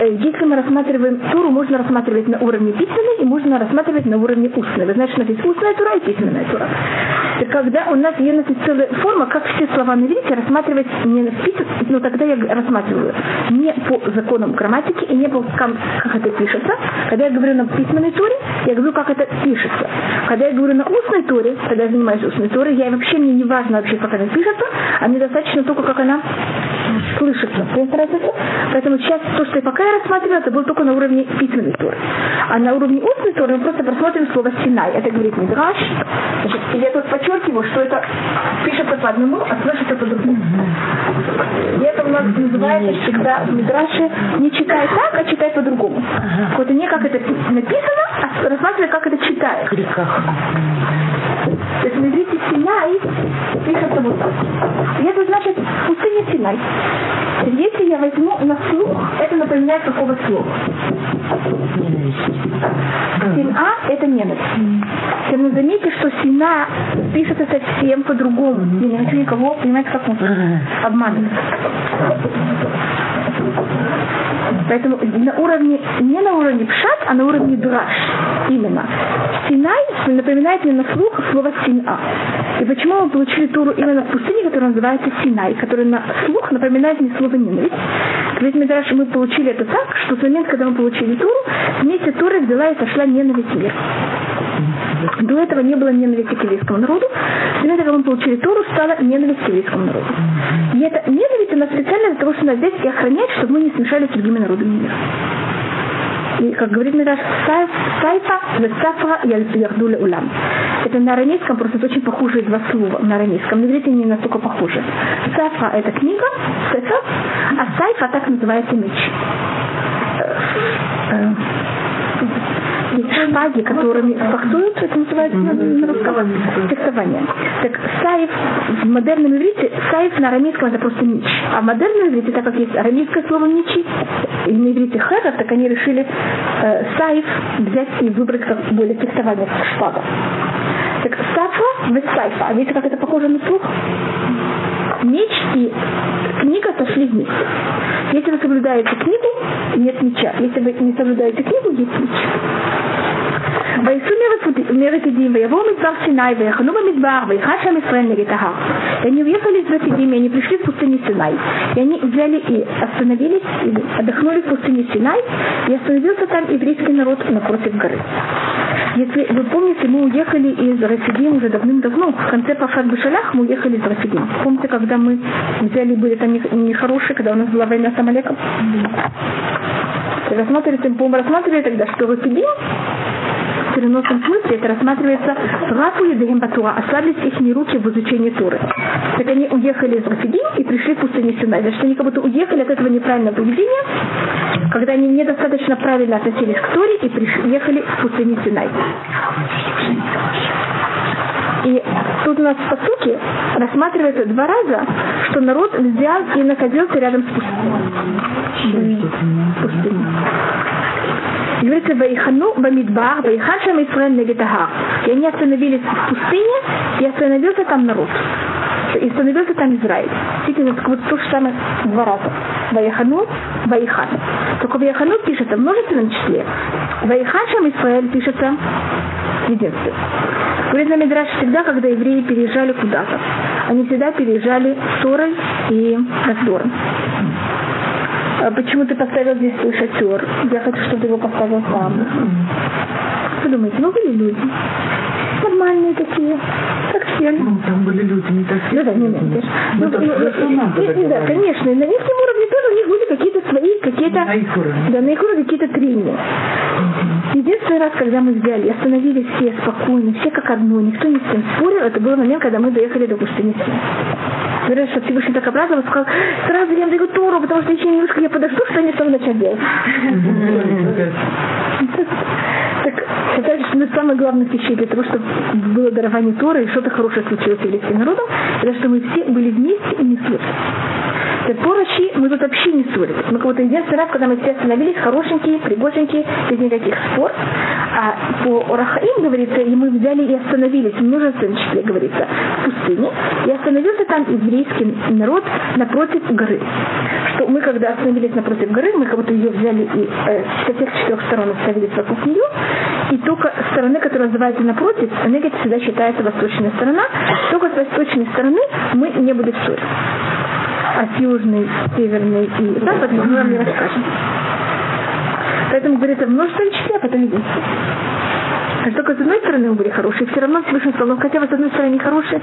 если мы рассматриваем Туру, можно рассматривать на уровне письменной и можно рассматривать на уровне устной. Вы знаете, что у нас устная Тура и письменная Тура. И когда у нас есть целая форма, как все слова на иврите рассматривать не на письменной, но тогда я рассматриваю не по законам грамматики и не по как, это пишется. Когда я говорю на письменной туре, я говорю, как это пишется. Когда я говорю на устной туре, когда я занимаюсь устной турой, я вообще мне не важно вообще, как она пишется, а мне достаточно только, как она слышится. Поэтому сейчас то, что я пока я рассматриваю, это было только на уровне письменной туры. А на уровне устной туры мы просто просмотрим слово «синай». Это говорит Мидраш. Я тут подчеркиваю, что это пишется по одному, а слышится по другому. И это у нас называется всегда в Мидраше не читай так, а читай по-другому. Ага. Вот не как это написано, а рассматривай, как это читает. Криках. То есть на иврите Синай пишется вот так. И это значит пустыня Синай. Если я возьму на слух, это напоминает какого слова? Сина – это ненависть. Но заметьте, что сина пишется совсем по-другому. Я не хочу никого, понимаете, как он обманывает. Поэтому на уровне, не на уровне пшат, а на уровне дураш. Именно. Синай, напоминает мне на слух слово Сина. И почему мы получили Туру именно в пустыне, которая называется Синай, которая на слух напоминает мне слово ненависть. Ведь Мидраш мы получили это так, что в момент, когда мы получили Туру, вместе Туры взяла и сошла ненависть мир. До этого не было ненависти к еврейскому народу. С момента, когда мы получили Туру, стала ненависть к еврейскому народу. И эта ненависть, она специально для того, чтобы нас взять и охранять, чтобы мы не смешались с другими народами мира. И, как говорит Мираж, сайфа, весафа, ярдуле улам. Это на арамейском просто очень похожие два слова на арамейском. На иврите не настолько похожи. Сафа – это книга, сефа, а сайфа так называется меч шпаги, которыми фахтуют, это называется на русском фехтование. Так сайф в модерном иврите, сайф на арамейском это просто меч. А в модерном иврите, так как есть арамейское слово мечи, и на иврите херов, так они решили э, сайф взять и выбрать как более фехтование, шпага. Так сафа сайфа. А видите, как это похоже на слух? Меч и книга сошли вместе. Если вы соблюдаете книгу, нет меча. Если вы не соблюдаете книгу, есть меч. ויסעו מרפידים ויבואו מדבר סיני ויחנו במדבר ויחד שם ישראל נגד ההר. И они уехали из Рафидима, и они пришли в пустыню Синай. И они взяли и остановились, или отдохнули в пустыне Синай, и остановился там еврейский народ напротив горы. Если вы помните, мы уехали из Рафидим уже давным-давно. В конце Пафат Башалях мы уехали из Рафидим. Помните, когда мы взяли, были там нехорошие, когда у нас была война с Амалеком? Рассматривали, по-моему, рассматривали тогда, что Рафидим в переносном смысле это рассматривается Рафу Едеем Батура, ослаблись их руки в изучении Туры. Так они уехали из Рафидим и пришли в пустыню Синай. Значит, они как будто уехали от этого неправильного поведения, когда они недостаточно правильно относились к Торе и приехали в пустыню Синай. И тут у нас по сути рассматривается два раза, что народ взял и находился рядом с пустыней. пустыней. Говорится, Ваихану Бамидбар, Ваихан Шам Исраэль Негетага. И они остановились в пустыне, и остановился там народ. И остановился там Израиль. Видите, вот то же самое два раза. Ваихану, Ваихан. Только Ваихану пишется в множественном числе. Ваихан Шам Исраэль пишется единственно. Говорит на Мидраш, всегда, когда евреи переезжали куда-то, они всегда переезжали ссорой и раздором. А почему ты поставил здесь свой шатер? Я хочу, чтобы ты его поставил там. Подумайте, ну были люди. Нормальные такие, как все. Ну, там были люди не такие. Ну да, не нет. Ну, Ну, ну, ну, Да, конечно. И на верхнем уровне тоже у них были какие-то свои, какие-то... На их уровне. Да, на их уровне какие-то трения. Единственный раз, когда мы взяли, остановились все спокойно, все как одно, никто ни с кем спорил, это был момент, когда мы доехали до пустыни Синай. Говорят, что Всевышний так обрадовался, сказал, сразу я даю Тору, потому что еще немножко я подожду, что они что начать делать. Так, считается, что одна из самых главных вещей для того, чтобы было дарование Торы и что-то хорошее случилось еврейским народом, это что мы все были вместе и не ссорились. Так по Раши мы тут вообще не ссорились. Мы как будто единственный раз, когда мы все остановились, хорошенькие, пригоженькие, без никаких спор. А по Рахаим говорится, и мы взяли и остановились, в множественном числе говорится, в пустыне, и остановился там еврейский народ напротив горы. Что мы, когда остановились напротив горы, мы как будто ее взяли и э, со всех четырех сторон остановились вокруг нее, и только стороны, которая называется напротив, Негет всегда считается восточная сторона, только с восточной стороны мы не будем ссориться а с южной, северной и западной мы вам не расскажем. Поэтому говорится в множественном числе, а потом единственное. А только с одной стороны мы были хорошие, все равно Всевышний сказал, «Ну, хотя бы с одной стороны хорошие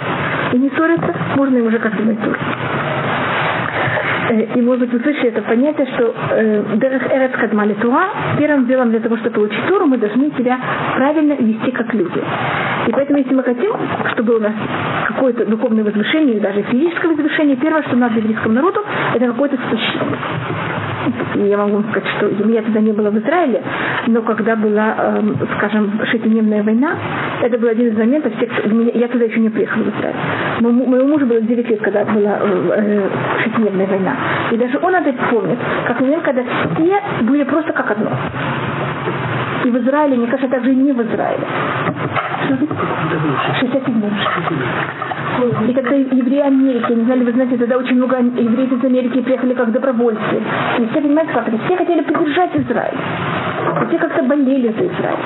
и не ссорятся, можно им уже как-то ссориться. Э, И, может быть, вы слышали это понятие, что э, Дерех Эрец Кадмали Тура, первым делом для того, чтобы получить Туру, мы должны себя правильно вести как люди. И поэтому, если мы хотим, чтобы у нас какое-то духовное возвышение или даже физическое возвышение, первое, что надо еврейскому народу, это какое-то спасение. И Я могу сказать, что меня тогда не было в Израиле, но когда была, эм, скажем, шестидневная война, это был один из моментов, меня- я туда еще не приехала в Израиль. Моему мужу было 9 лет, когда была э, э, шестидневная война. И даже он опять помнит, как момент, когда все были просто как одно. И в Израиле, мне кажется, также и не в Израиле. 67 И когда евреи Америки, не знаю, ли вы знаете, тогда очень много евреев из Америки приехали как добровольцы. И все, понимаете, как это? Все хотели поддержать Израиль. И все как-то болели за Израиль.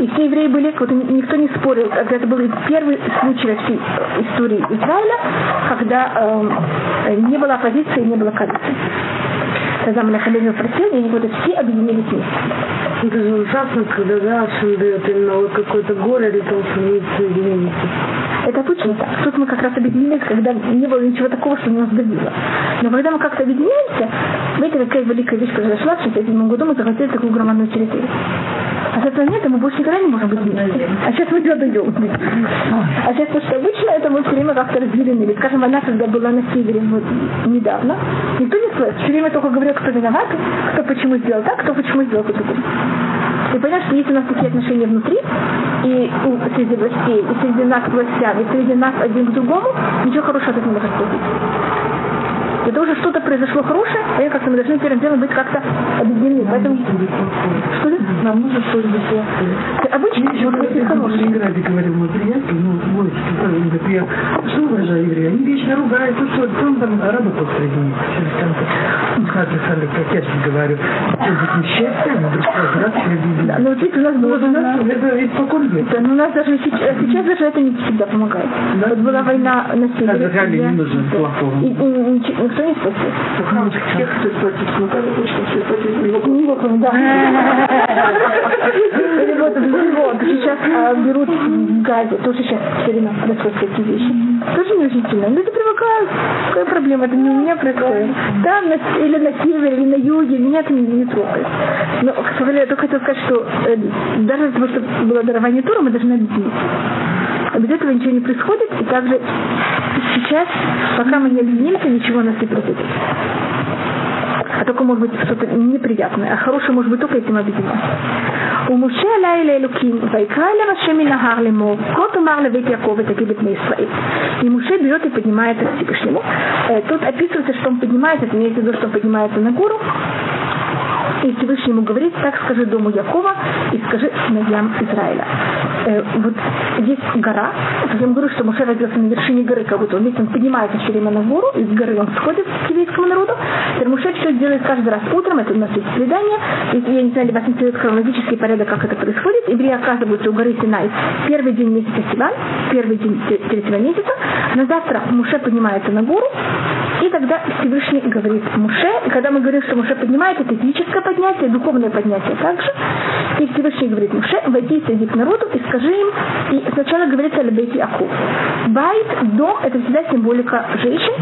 И все евреи были, вот никто не спорил, когда это был первый случай всей истории Израиля, когда э, не было оппозиции, не было коалиции. Тогда Мелахалин просил, и они вот все объединились вместе. Это же ужасно, когда да, дает именно вот какое-то горе для того, чтобы соединиться. Это обычно так. Тут мы как раз объединились, когда не было ничего такого, что нас давило. Но когда мы как-то объединяемся, видите, какая великая вещь произошла, в 67 году мы захватили такую громадную территорию. А с этого момента мы больше никогда не можем быть вместе. А сейчас мы туда дойдем А сейчас, то, что обычно, это мы все время как-то разделены. Ведь, скажем, она, когда была на севере вот, недавно, никто не слышал. Все время только говорил, кто виноват, кто почему сделал так, кто почему сделал по-другому. И понятно, что если у нас такие отношения внутри, и у, среди властей, и среди нас властям, и среди нас один к другому, ничего хорошего от не может быть. Это уже что-то произошло хорошее, я как-то мы должны первым делом быть как-то объединены. Поэтому... Что ли? Нам нужно что-нибудь Обычно я хорошее. В Ленинграде говорил мой приятель, ну, мой говорит, я что уважаю евреи, они вечно ругаются, что он там работал среди них, через концы. Ну, как я сейчас говорю, что за несчастье, они вдруг раз Да, но вот видите, у нас было... У нас это испокон век. Да, но у нас даже сейчас, сейчас даже это не всегда помогает. Да? Вот была война на севере. Да, Гали не нужен плохого. И, никто не спасет. Всех кто платит, ну как не вопрос. Не выходим, да. Вот взвод. Сейчас а, берут в газе. Тоже сейчас все время происходят такие вещи. Тоже не очень сильно. Люди привыкают. Какая проблема? Это не у меня происходит. На- или на севере, или на юге. Меня это не, не трогает. Но, к сожалению, я только хотела сказать, что э, даже из-за того, что было дарование Тура, мы должны объединиться. А без этого ничего не происходит. И также сейчас, пока мы не объединимся, ничего у нас не произойдет. А только может быть что-то неприятное. А хорошее может быть только этим объединено. У Муше Алайля Элуким, Вайкра Левашем и Нагар Лемов, Кот Умар Левит Якова, Тагибет Мейсраил. И Муше берет и поднимается к Всевышнему. Э, тут описывается, что он поднимается, это имеется в виду, что он поднимается на гору, и Всевышний ему говорит, так скажи дому Якова и скажи сыновьям Израиля. Э, вот есть гора, я вам говорю, что Моше родился на вершине горы, как будто он, видите, он поднимается все время на гору, из горы он сходит к еврейскому народу. Теперь Моше все делает каждый раз утром, это у нас есть предание, Если я не знаю, ли вас интересует хронологический порядок, как это происходит. Евреи оказываются у горы Синай первый день месяца Сиван, первый день третьего месяца. На завтра Муше поднимается на гору, и тогда Всевышний говорит Муше, и когда мы говорим, что Муше поднимается, это физическое поднятие, духовное поднятие также. И Всевышний говорит Муше, войди среди к народу и скажи им, и сначала говорится о Бейти Аку. Байт, дом, это всегда символика женщин,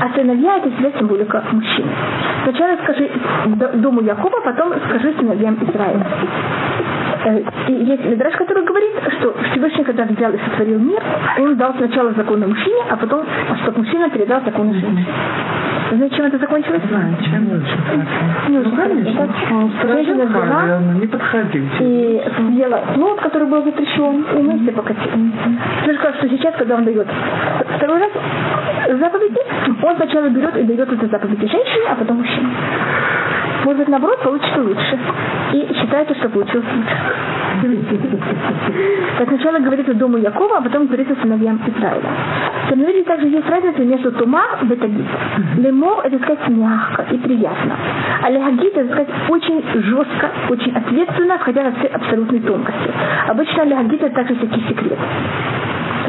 а сыновья это всегда символика мужчин. Сначала скажи дому Якова, потом скажи сыновьям Израиля. Э, И есть Мидраш, который говорит, что Всевышний, когда взял и сотворил мир, он дал сначала законы мужчине, а потом, чтобы мужчина передал законы женщине. Знаете, чем это закончилось? Знаю, чем лучше. Ну, очень конечно. Женщина взяла не подходил. и съела плод, который был запрещен, и мы все покатили. Как, что сейчас, когда он дает второй раз заповеди, он сначала берет и дает это заповеди женщине, а потом мужчине. Может быть, наоборот, получится лучше. И считается, что получилось лучше. Так сначала говорится дому Якова, а потом говорится сыновьям Израиля. В Самуиле также есть разница между тума и бетагит. Лемор – это сказать мягко и приятно. А легагит – это сказать очень жестко, очень ответственно, входя во все абсолютные тонкости. Обычно легагит – это также всякий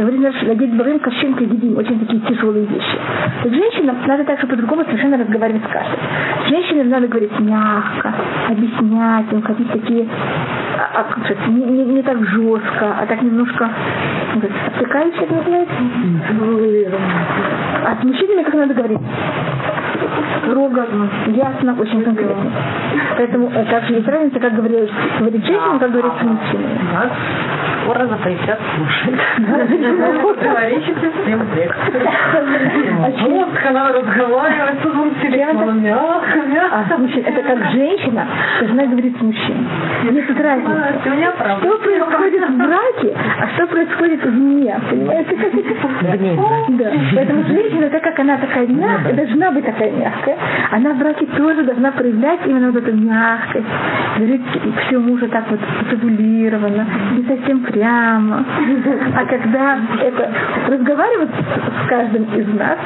Говорит, наш лагит дворим кашин кагидим, очень такие тяжелые вещи. Так женщинам надо также по-другому совершенно разговаривать с каждой. С женщинами надо говорить мягко, объяснять им какие-то такие, а, а, как сказать, не, не- не так жестко, а так немножко обтекающе это называется. А с мужчинами как надо говорить? Строго, ясно, очень конкретно. Поэтому также есть разница, как говорить, говорить женщинам, как говорить с мужчинами. Скоро запретят слушать. Противоречите всем Вот, она разговаривает с умным телефоном. Мягко, мягко. А, это как женщина должна говорить с мужчиной. Есть тут разница. Что происходит в браке, а что происходит вне? Понимаете. Да. Поэтому женщина, так как она такая мягкая, должна быть такая мягкая, она в браке тоже должна проявлять именно вот эту мягкость, говорить к всему уже так вот завулированно, не совсем прямо. А когда это разговаривать с каждым из нас,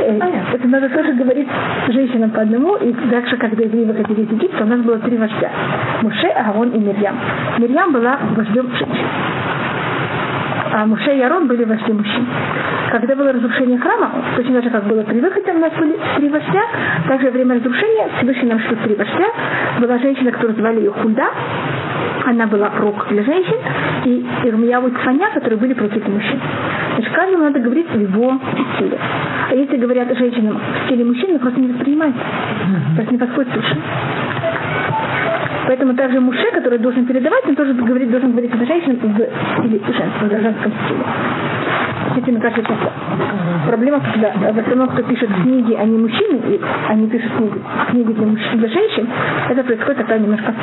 э, это надо тоже говорить женщинам по одному, и дальше, когда евреи выходили из Египта, у нас было три вождя. Муше, Аарон и Мирьям. Мирьям была вождем женщин а Муше и Арон были вожди мужчин. Когда было разрушение храма, точно так же, как было при выходе, у нас были три вождя, также во время разрушения Всевышний нам шлют три вождя. Была женщина, которую звали ее Хульда, она была пророк для женщин, и Ирмияу и Цфаня, которые были против мужчин. Значит, каждому надо говорить в его стиле. А если говорят женщинам в стиле мужчин, просто не воспринимают. Просто не подходит слушать. Поэтому также Муше, который должен передавать, он тоже говорит, должен говорить с женщинам в стиле женском, в женском стиле. Кстати, мне кажется, проблема, когда в основном, кто пишет книги, а не мужчины, и они пишут книги, книги для, мужчин, для женщин, это происходит такая немножко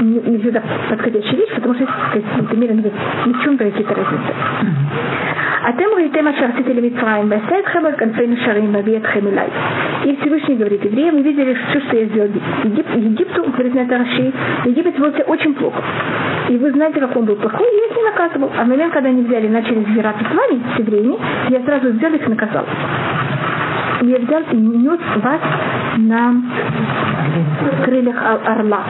не, не всегда подходящая вещь, потому что есть какие-то мере ни в чем-то какие-то разницы. אתם ראיתם אשר עשיתי למצרים, ואעשה אתכם על כנפי נשרים ואביא אתכם אליי. И Всевышний говорит евреям, вы видели все, что я сделал Егип, Египту, говорит на это Раши, Египет вел себя очень плохо. И вы знаете, как он был плохой, я их не наказывал. А в момент, когда они взяли начали сбираться с вами, с евреями, я сразу взял их и наказал и нес вас на крыльях орла.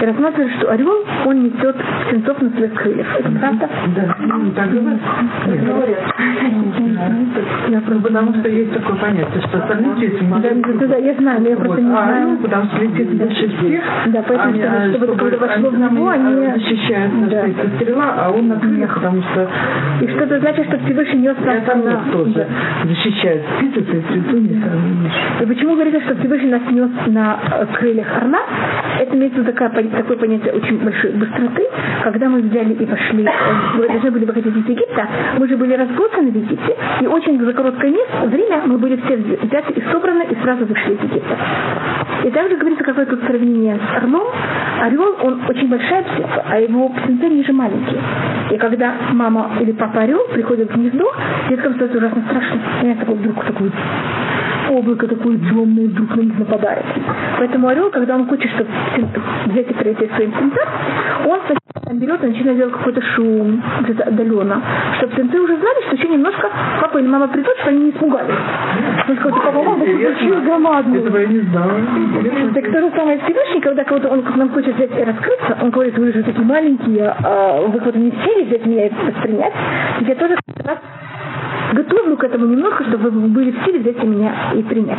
И рассматривали, что орел, он несет птенцов на своих крыльях. Это правда? Да, так говорят. Я потому что есть такое понятие, что остальные птицы да, да, я знаю, но я просто не а знаю. потому что летит больше всех. Да, поэтому, а, чтобы, чтобы, чтобы вошло в него, они... защищаются, да. это стрела, а он на крыльях, потому что... И что это значит, что Всевышний нес Я нас там на... тоже защищает птицу, то есть и почему говорится, что Всевышний нас нес на э, крыльях орла? Это имеется такое, такое понятие очень большой быстроты. Когда мы взяли и пошли, э, мы должны были выходить из Египта, мы же были разбросаны в Египте, и очень за короткое время мы были все взяты и собраны, и сразу вышли из Египта. И также говорится, какое тут сравнение с орлом. Орел, он очень большая птица, а его птенцы ниже маленькие. И когда мама или папа орел приходят в гнездо, деткам становится ужасно страшно. И я такой вдруг такой облако такое темное вдруг на них нападает. Поэтому орел, когда он хочет, чтобы взять и пройти своим птенцам, он он берет и начинает делать какой-то шум где-то отдаленно, чтобы птенцы уже знали, что еще немножко папа или мама придут, что они не испугались. Он сказал, папа, мама, ты громадный. Этого я не знала. Так то же самое Всевышний, когда кого-то он нам хочет взять и раскрыться, он говорит, вы же такие маленькие, а вы вот не сели взять меня и воспринять. Я тоже раз готовлю к этому немножко, чтобы вы были в силе взять меня и принять.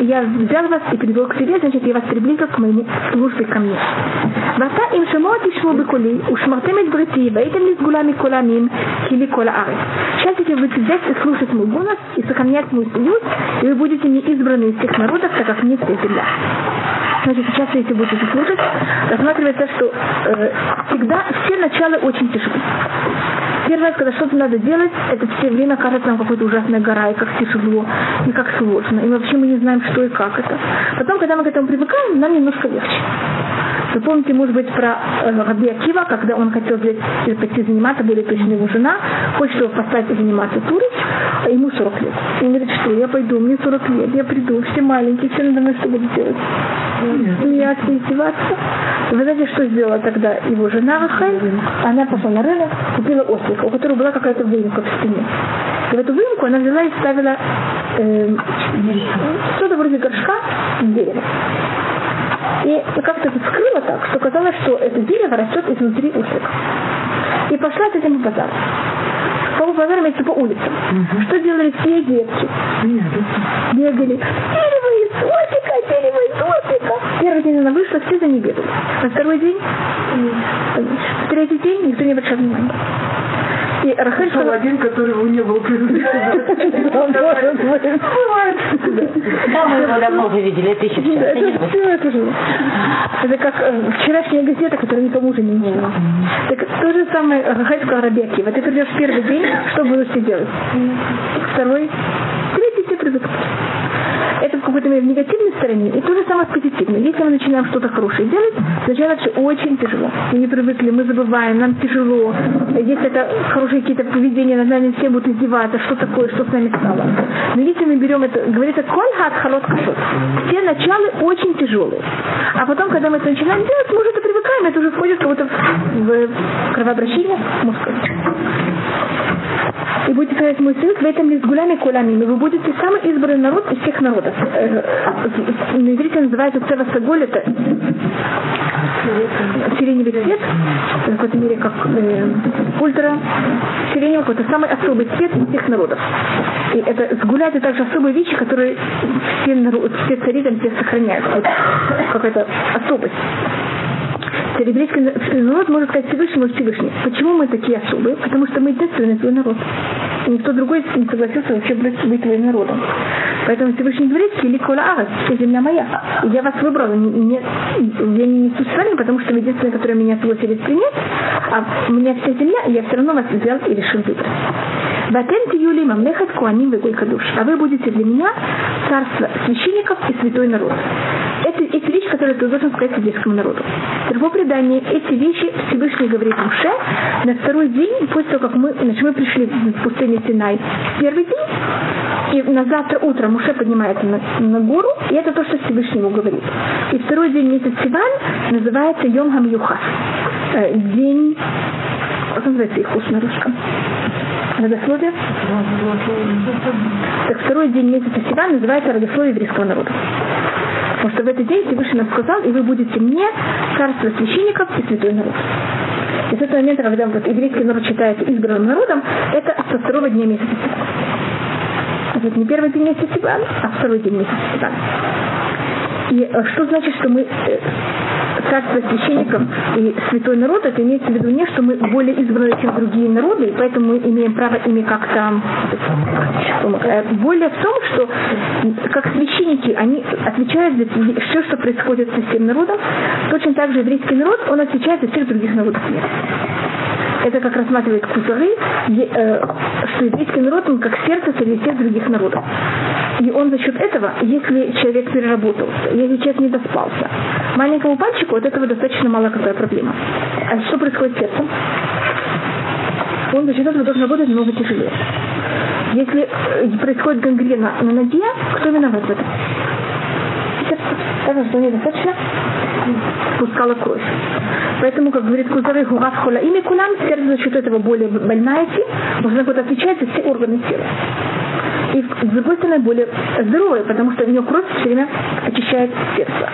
И я взял вас и привел к себе, значит, я вас приблизил к моему службе ко мне. ועתה אם שמוע תשמעו בקולי, ушмартем את בריתי, והייתם לסגולה מכל העמים, כי לי כל הארץ. Сейчас, если вы взять и слушать мой голос, и сохранять мой союз, и вы будете не избраны из всех народов, так как мне вся земля. Значит, сейчас, если будете слушать, рассматривается, что э, всегда все начала очень тяжелы. Первый раз, когда что-то надо делать, это все время кажется нам какой-то ужасная гора, и как тяжело, и как сложно. И вообще мы не знаем, что и как это. Потом, когда мы к этому привыкаем, нам немножко легче. Вы помните, может быть, про э, Раби Акива, когда он хотел взять, э, пойти заниматься, более точно его жена, хочет его поставить заниматься турой, а ему 40 лет. И он говорит, что я пойду, мне 40 лет, я приду, все маленькие, все надо мной что буду делать? Смеяться, издеваться. Вы знаете, что сделала тогда его жена Рахель? Она пошла на рынок, купила ослика, у которого была какая-то выемка в стене. И в эту выемку она взяла и ставила э, что-то вроде горшка дерева. И как-то это скрыло так, что казалось, что это дерево растет изнутри ослика. И пошла с этим в базар. По базарам идти по улицам. Угу. Что делали все детки? Бегали. Дерево из ослика, дерево из ослика. Первый день она вышла, все за ней бегали. На второй день, в третий день никто не обращал внимания. И Рахель сказал... один, которого не было Да, мы его давно уже видели, это еще все. Это как э, вчерашняя газета, которая никому уже не нужна. Так то же самое Рахель сказал Рабеки. Вот ты придешь первый день, что будешь делать? Второй, все придут. Это в какой-то мере в негативной стороне, и то же самое в позитивной. Если мы начинаем что-то хорошее делать, сначала это очень тяжело. Мы не привыкли, мы забываем, нам тяжело. Если это хорошие какие-то поведения, над нами все будут издеваться, что такое, что с нами стало. Но если мы берем это, говорится, коль хат халот кашот. Все началы очень тяжелые. А потом, когда мы это начинаем делать, мы уже привыкаем, это уже входит как будто в кровообращение мозга. И будете сказать, мой сын, в этом лишь гулями колями, вы будете самый избранный народ из всех народов. Э, на иврите называется цева саголь, это сиреневый цвет, в какой-то мере как э, ультра сиреневый, какой-то самый особый цвет из всех народов. И это сгулять это также особые вещи, которые все, народ, все цари там все сохраняют. Вот какая-то особость еврейский народ может сказать Всевышнему Всевышний. Почему мы такие особые? Потому что мы единственный твой народ. И никто другой не согласился вообще быть, быть твоим народом. Поэтому Всевышний говорит, Кили Кола Арас, вся земля моя. Я вас выбрал. Не, я не несу с вами, потому что вы единственные, которые меня согласились принять, а у меня вся земля, и я все равно вас взял и решил выбрать. Ватен Юли Мамлехат Куаним душ. А вы будете для меня царство священников и святой народ. Это, это вещь, которую ты должен сказать еврейскому народу. В предании эти вещи Всевышний говорит Муше на второй день, после того, как мы, значит, мы пришли в пустыню Синай первый день, и на завтра утром Муше поднимается на, на гору, и это то, что Всевышний ему говорит. И второй день месяца Сиван называется Йом Хам Юхас. Э, день, как называется их на русском? Родословие? Так второй день месяца Сиван называется родословие еврейского народа. Потому что в этот день Всевышний нам сказал, и вы будете мне царство священников и святой народ. И с этого момента, когда вот еврейский народ считается избранным народом, это со второго дня месяца. Это не первый день месяца Сиван, а второй день месяца Сиван. И э, что значит, что мы э, царство священников и святой народ, это имеется в виду не, что мы более избраны, чем другие народы, и поэтому мы имеем право ими как-то э, более в том, что как священники, они отвечают за все, что происходит со всем народом, точно так же еврейский народ, он отвечает за всех других народов. мира это как рассматривает Кузары, э, что еврейский народ, он как сердце всех других народов. И он за счет этого, если человек переработался, если человек не доспался, маленькому пальчику от этого достаточно мало какая проблема. А что происходит с сердцем? Он за счет этого должен работать намного тяжелее. Если э, происходит гангрена на ноге, кто виноват в этом? Сердце. Это что недостаточно пускала кровь. Поэтому, как говорит Кузары, Гугат Хола имя Кулам, сердце за счет этого более больная идти, можно вот отвечать за все органы тела. И с другой стороны более здоровая, потому что у нее кровь все время очищает сердце.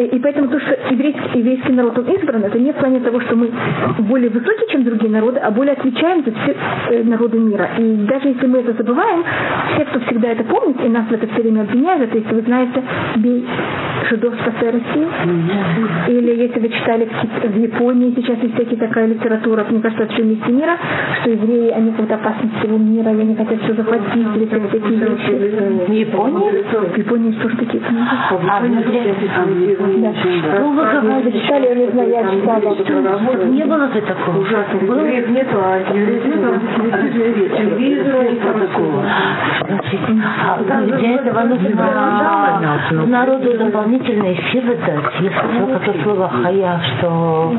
И, и поэтому то, что еврейский, еврейский народ он избран, это не в плане того, что мы более высокие, чем другие народы, а более отвечаем за все э, народы мира. И даже если мы это забываем, все, кто всегда это помнит, и нас в это все время обвиняют, это если вы знаете, бей спасай Россию, или если вы читали в Японии, сейчас есть всякие такая литература, мне кажется, в месте мира, что евреи, они какая-то опасность всего мира, и они хотят все захватить, или всякие вещи. В Японии? В Японии тоже такие книги. А внутри ну, вы говорите, читали, я не знаю, я читала. Не было же такого. Ужасно. Евреев нету, а телевизора, ничего такого. Для этого нужно народу дополнительные силы дать. Если вот это слово хая, что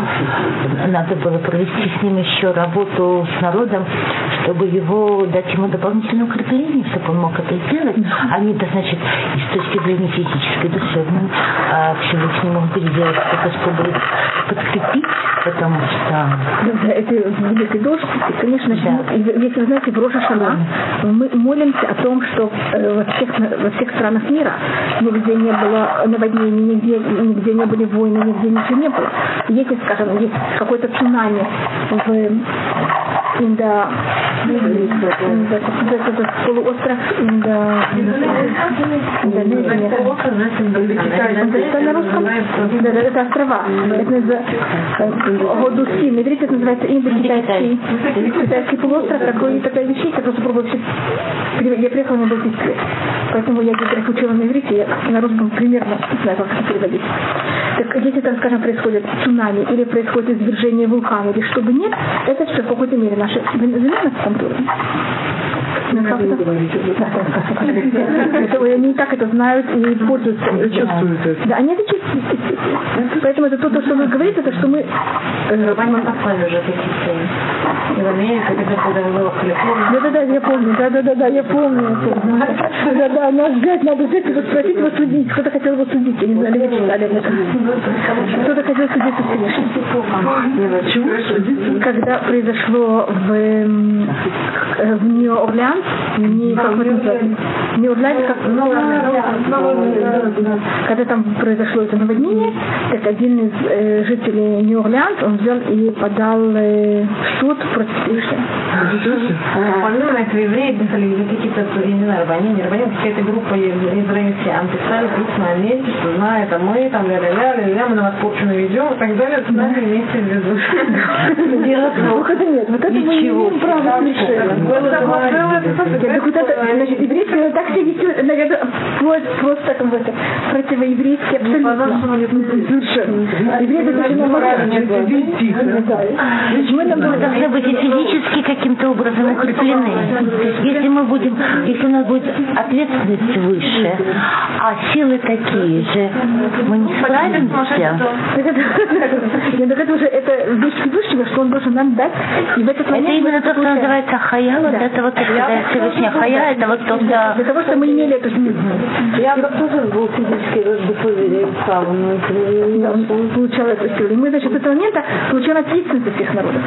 надо было провести с ним еще работу с народом, чтобы его дать ему дополнительное укрепление, чтобы он мог это сделать, а не, да, значит, и с точки зрения физической, душевной, а Всевышний мог бы сделать что-то, чтобы подкрепить, потому что... Да, это великий дождь, конечно, да. если вы знаете, в Роша Шана мы молимся о том, что э, во, всех, во всех странах мира нигде не было наводнений, нигде, нигде не были войны, нигде ничего не было. Если, скажем, есть какой-то цунами в in the этот полуостров the это на русском? Это острова. Это Годуси. На это называется индокитайский китайский полуостров. Такой, такая вещь, я просто все. Я приехала на Балтийск Поэтому я географ учила на иврите, я на русском примерно знаю, как это переводить. Так если там, скажем, происходит цунами или происходит извержение вулкана или что бы нет, это все в какой-то мере наши замена в контуре. Ну, это? Это Они и так это знают и пользуются. и Чувствуют это. Да, они это чувствуют. Поэтому это то, что вы говорите, это что мы... э, Они послали уже петиции. И в Америке, когда было в Калифорнии. Да-да-да, я помню, да-да-да, я помню. Да-да, надо взять, надо взять его спросить, его судить. Кто-то хотел его судить, я не знаю, вы читали об этом. Кто-то хотел судить Всевышнего. Когда произошло в, в Нью-Орлеанс, не, как это называется? Нью-Орлеанс, как когда там произошло это наводнение, так один из э, жителей Нью-Орлеанс, он взял и подал э, в суд против Всевышнего. По-моему, это евреи писали, какие-то, я не знаю, рабанин, не рабанин, какая-то группа израильтян писали крупно о месте, что знает, а мы там ля-ля-ля, ля-ля, мы на вас порчу наведем и так далее, с нами вместе везут. Вот это нет, вот это мы не имеем права совершенно. Я это, значит, еврейское так себя ведет, наверное, просто так в это, противоеврейский абсолютно. Совершенно. Евреи это очень Мы должны быть и физически каким-то образом укреплены. Если мы будем, если у нас будет ответственность выше, а силы такие же, мы не справимся. Нет, так это уже это вещь Всевышнего, что он должен нам дать. И в этот Это именно то, что называется хая, вот это вот, когда Всевышний хая, это вот то, что Для того, чтобы мы имели эту силу. Я бы тоже был физически раздуповерен правом, но это не Да, он получал эту силу. И мы, значит, с этого момента получаем ответственность за всех народов.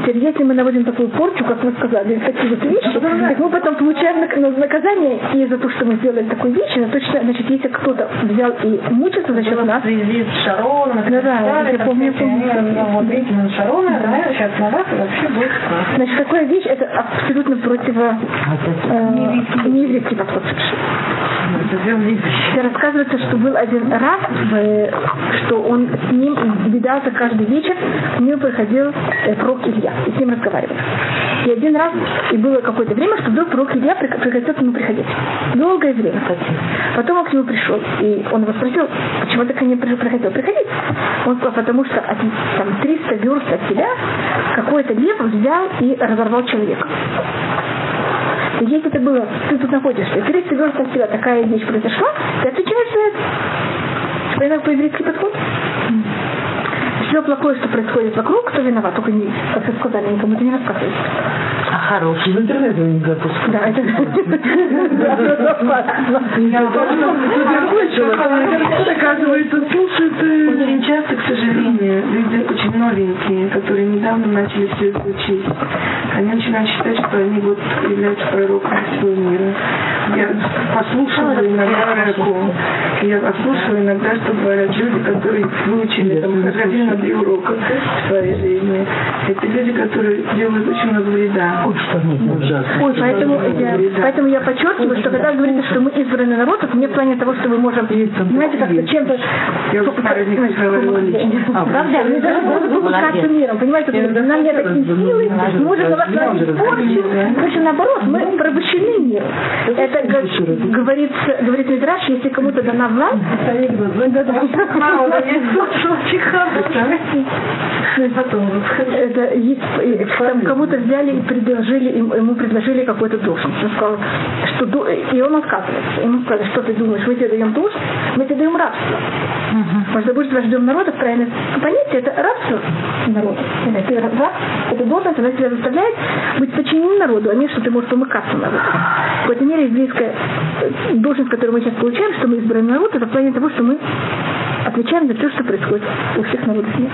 Теперь, если мы наводим такую порчу, как вы сказали, такие вот вещи, так мы потом получаем ну, наказание и за то, что мы сделали такую вещь, и за то, что, значит, если кто-то взял и мучился за счет нас, с Шарона, Да, да, я помню, я помню. Вот видите, на Шарона, да, сейчас на вас вообще будет значит, такая вещь, это абсолютно противо э, подход. Это сделано И рассказывается, что был один раз, э, что он с ним видался каждый вечер, к нему приходил э, пророк Илья и с ним разговаривал. И один раз, и было какое-то время, что вдруг пророк Илья прек- прекратил к нему приходить. Долгое время. Потом он к нему пришел, и он его спросил, почему мне при- приходил? Приходить. Он сказал, потому что от, там, 300 верст от тебя какой-то лев взял и разорвал человека. И если это было, ты тут находишься, и 300 верст от тебя такая вещь произошла, ты отвечаешь за это. Понятно, по-еврейский подход? Все плохое, что происходит вокруг, кто виноват, только не, как вы сказали, никому это не рассказывайте. А хороший. В интернет его не запускают. Да, это Оказывается, слушают э, очень часто, к сожалению, люди очень новенькие, которые недавно начали все это учить. Они начинают считать, что они вот являются пророками всего мира. Я послушала иногда рэку, я послушала иногда, что говорят люди, которые выучили, там, ходили на три урока в своей жизни. Это люди, которые делают очень много вреда. Ужасно. Ой, поэтому я, поэтому я подчеркиваю, что когда говорится, что мы избранный народ, это не в плане того, что мы можем, знаете, как-то чем-то... Лично. Правда, мы даже попускаться миром, понимаете, нам нет такие силы, мы можем на вас порчу, Короче, наоборот, мы порабощены миром. Это г- говорится, говорит Мидраш, если кому-то дана власть, это есть, э, там кому-то взяли и предложили, ему предложили какой-то должность. Он сказал, что и он отказывается. Ему сказали, что ты думаешь, мы тебе даем должность, мы тебе даем рабство. Потому что будешь вождем народа, правильно понятие, это рабство народа. Ты раб, это должность, она тебя заставляет быть подчиненным народу, а не что ты можешь помыкаться народу. В какой-то мере еврейская э, должность, которую мы сейчас получаем, что мы избранный народ, это в плане того, что мы отвечаем за все, что происходит у всех народов мира.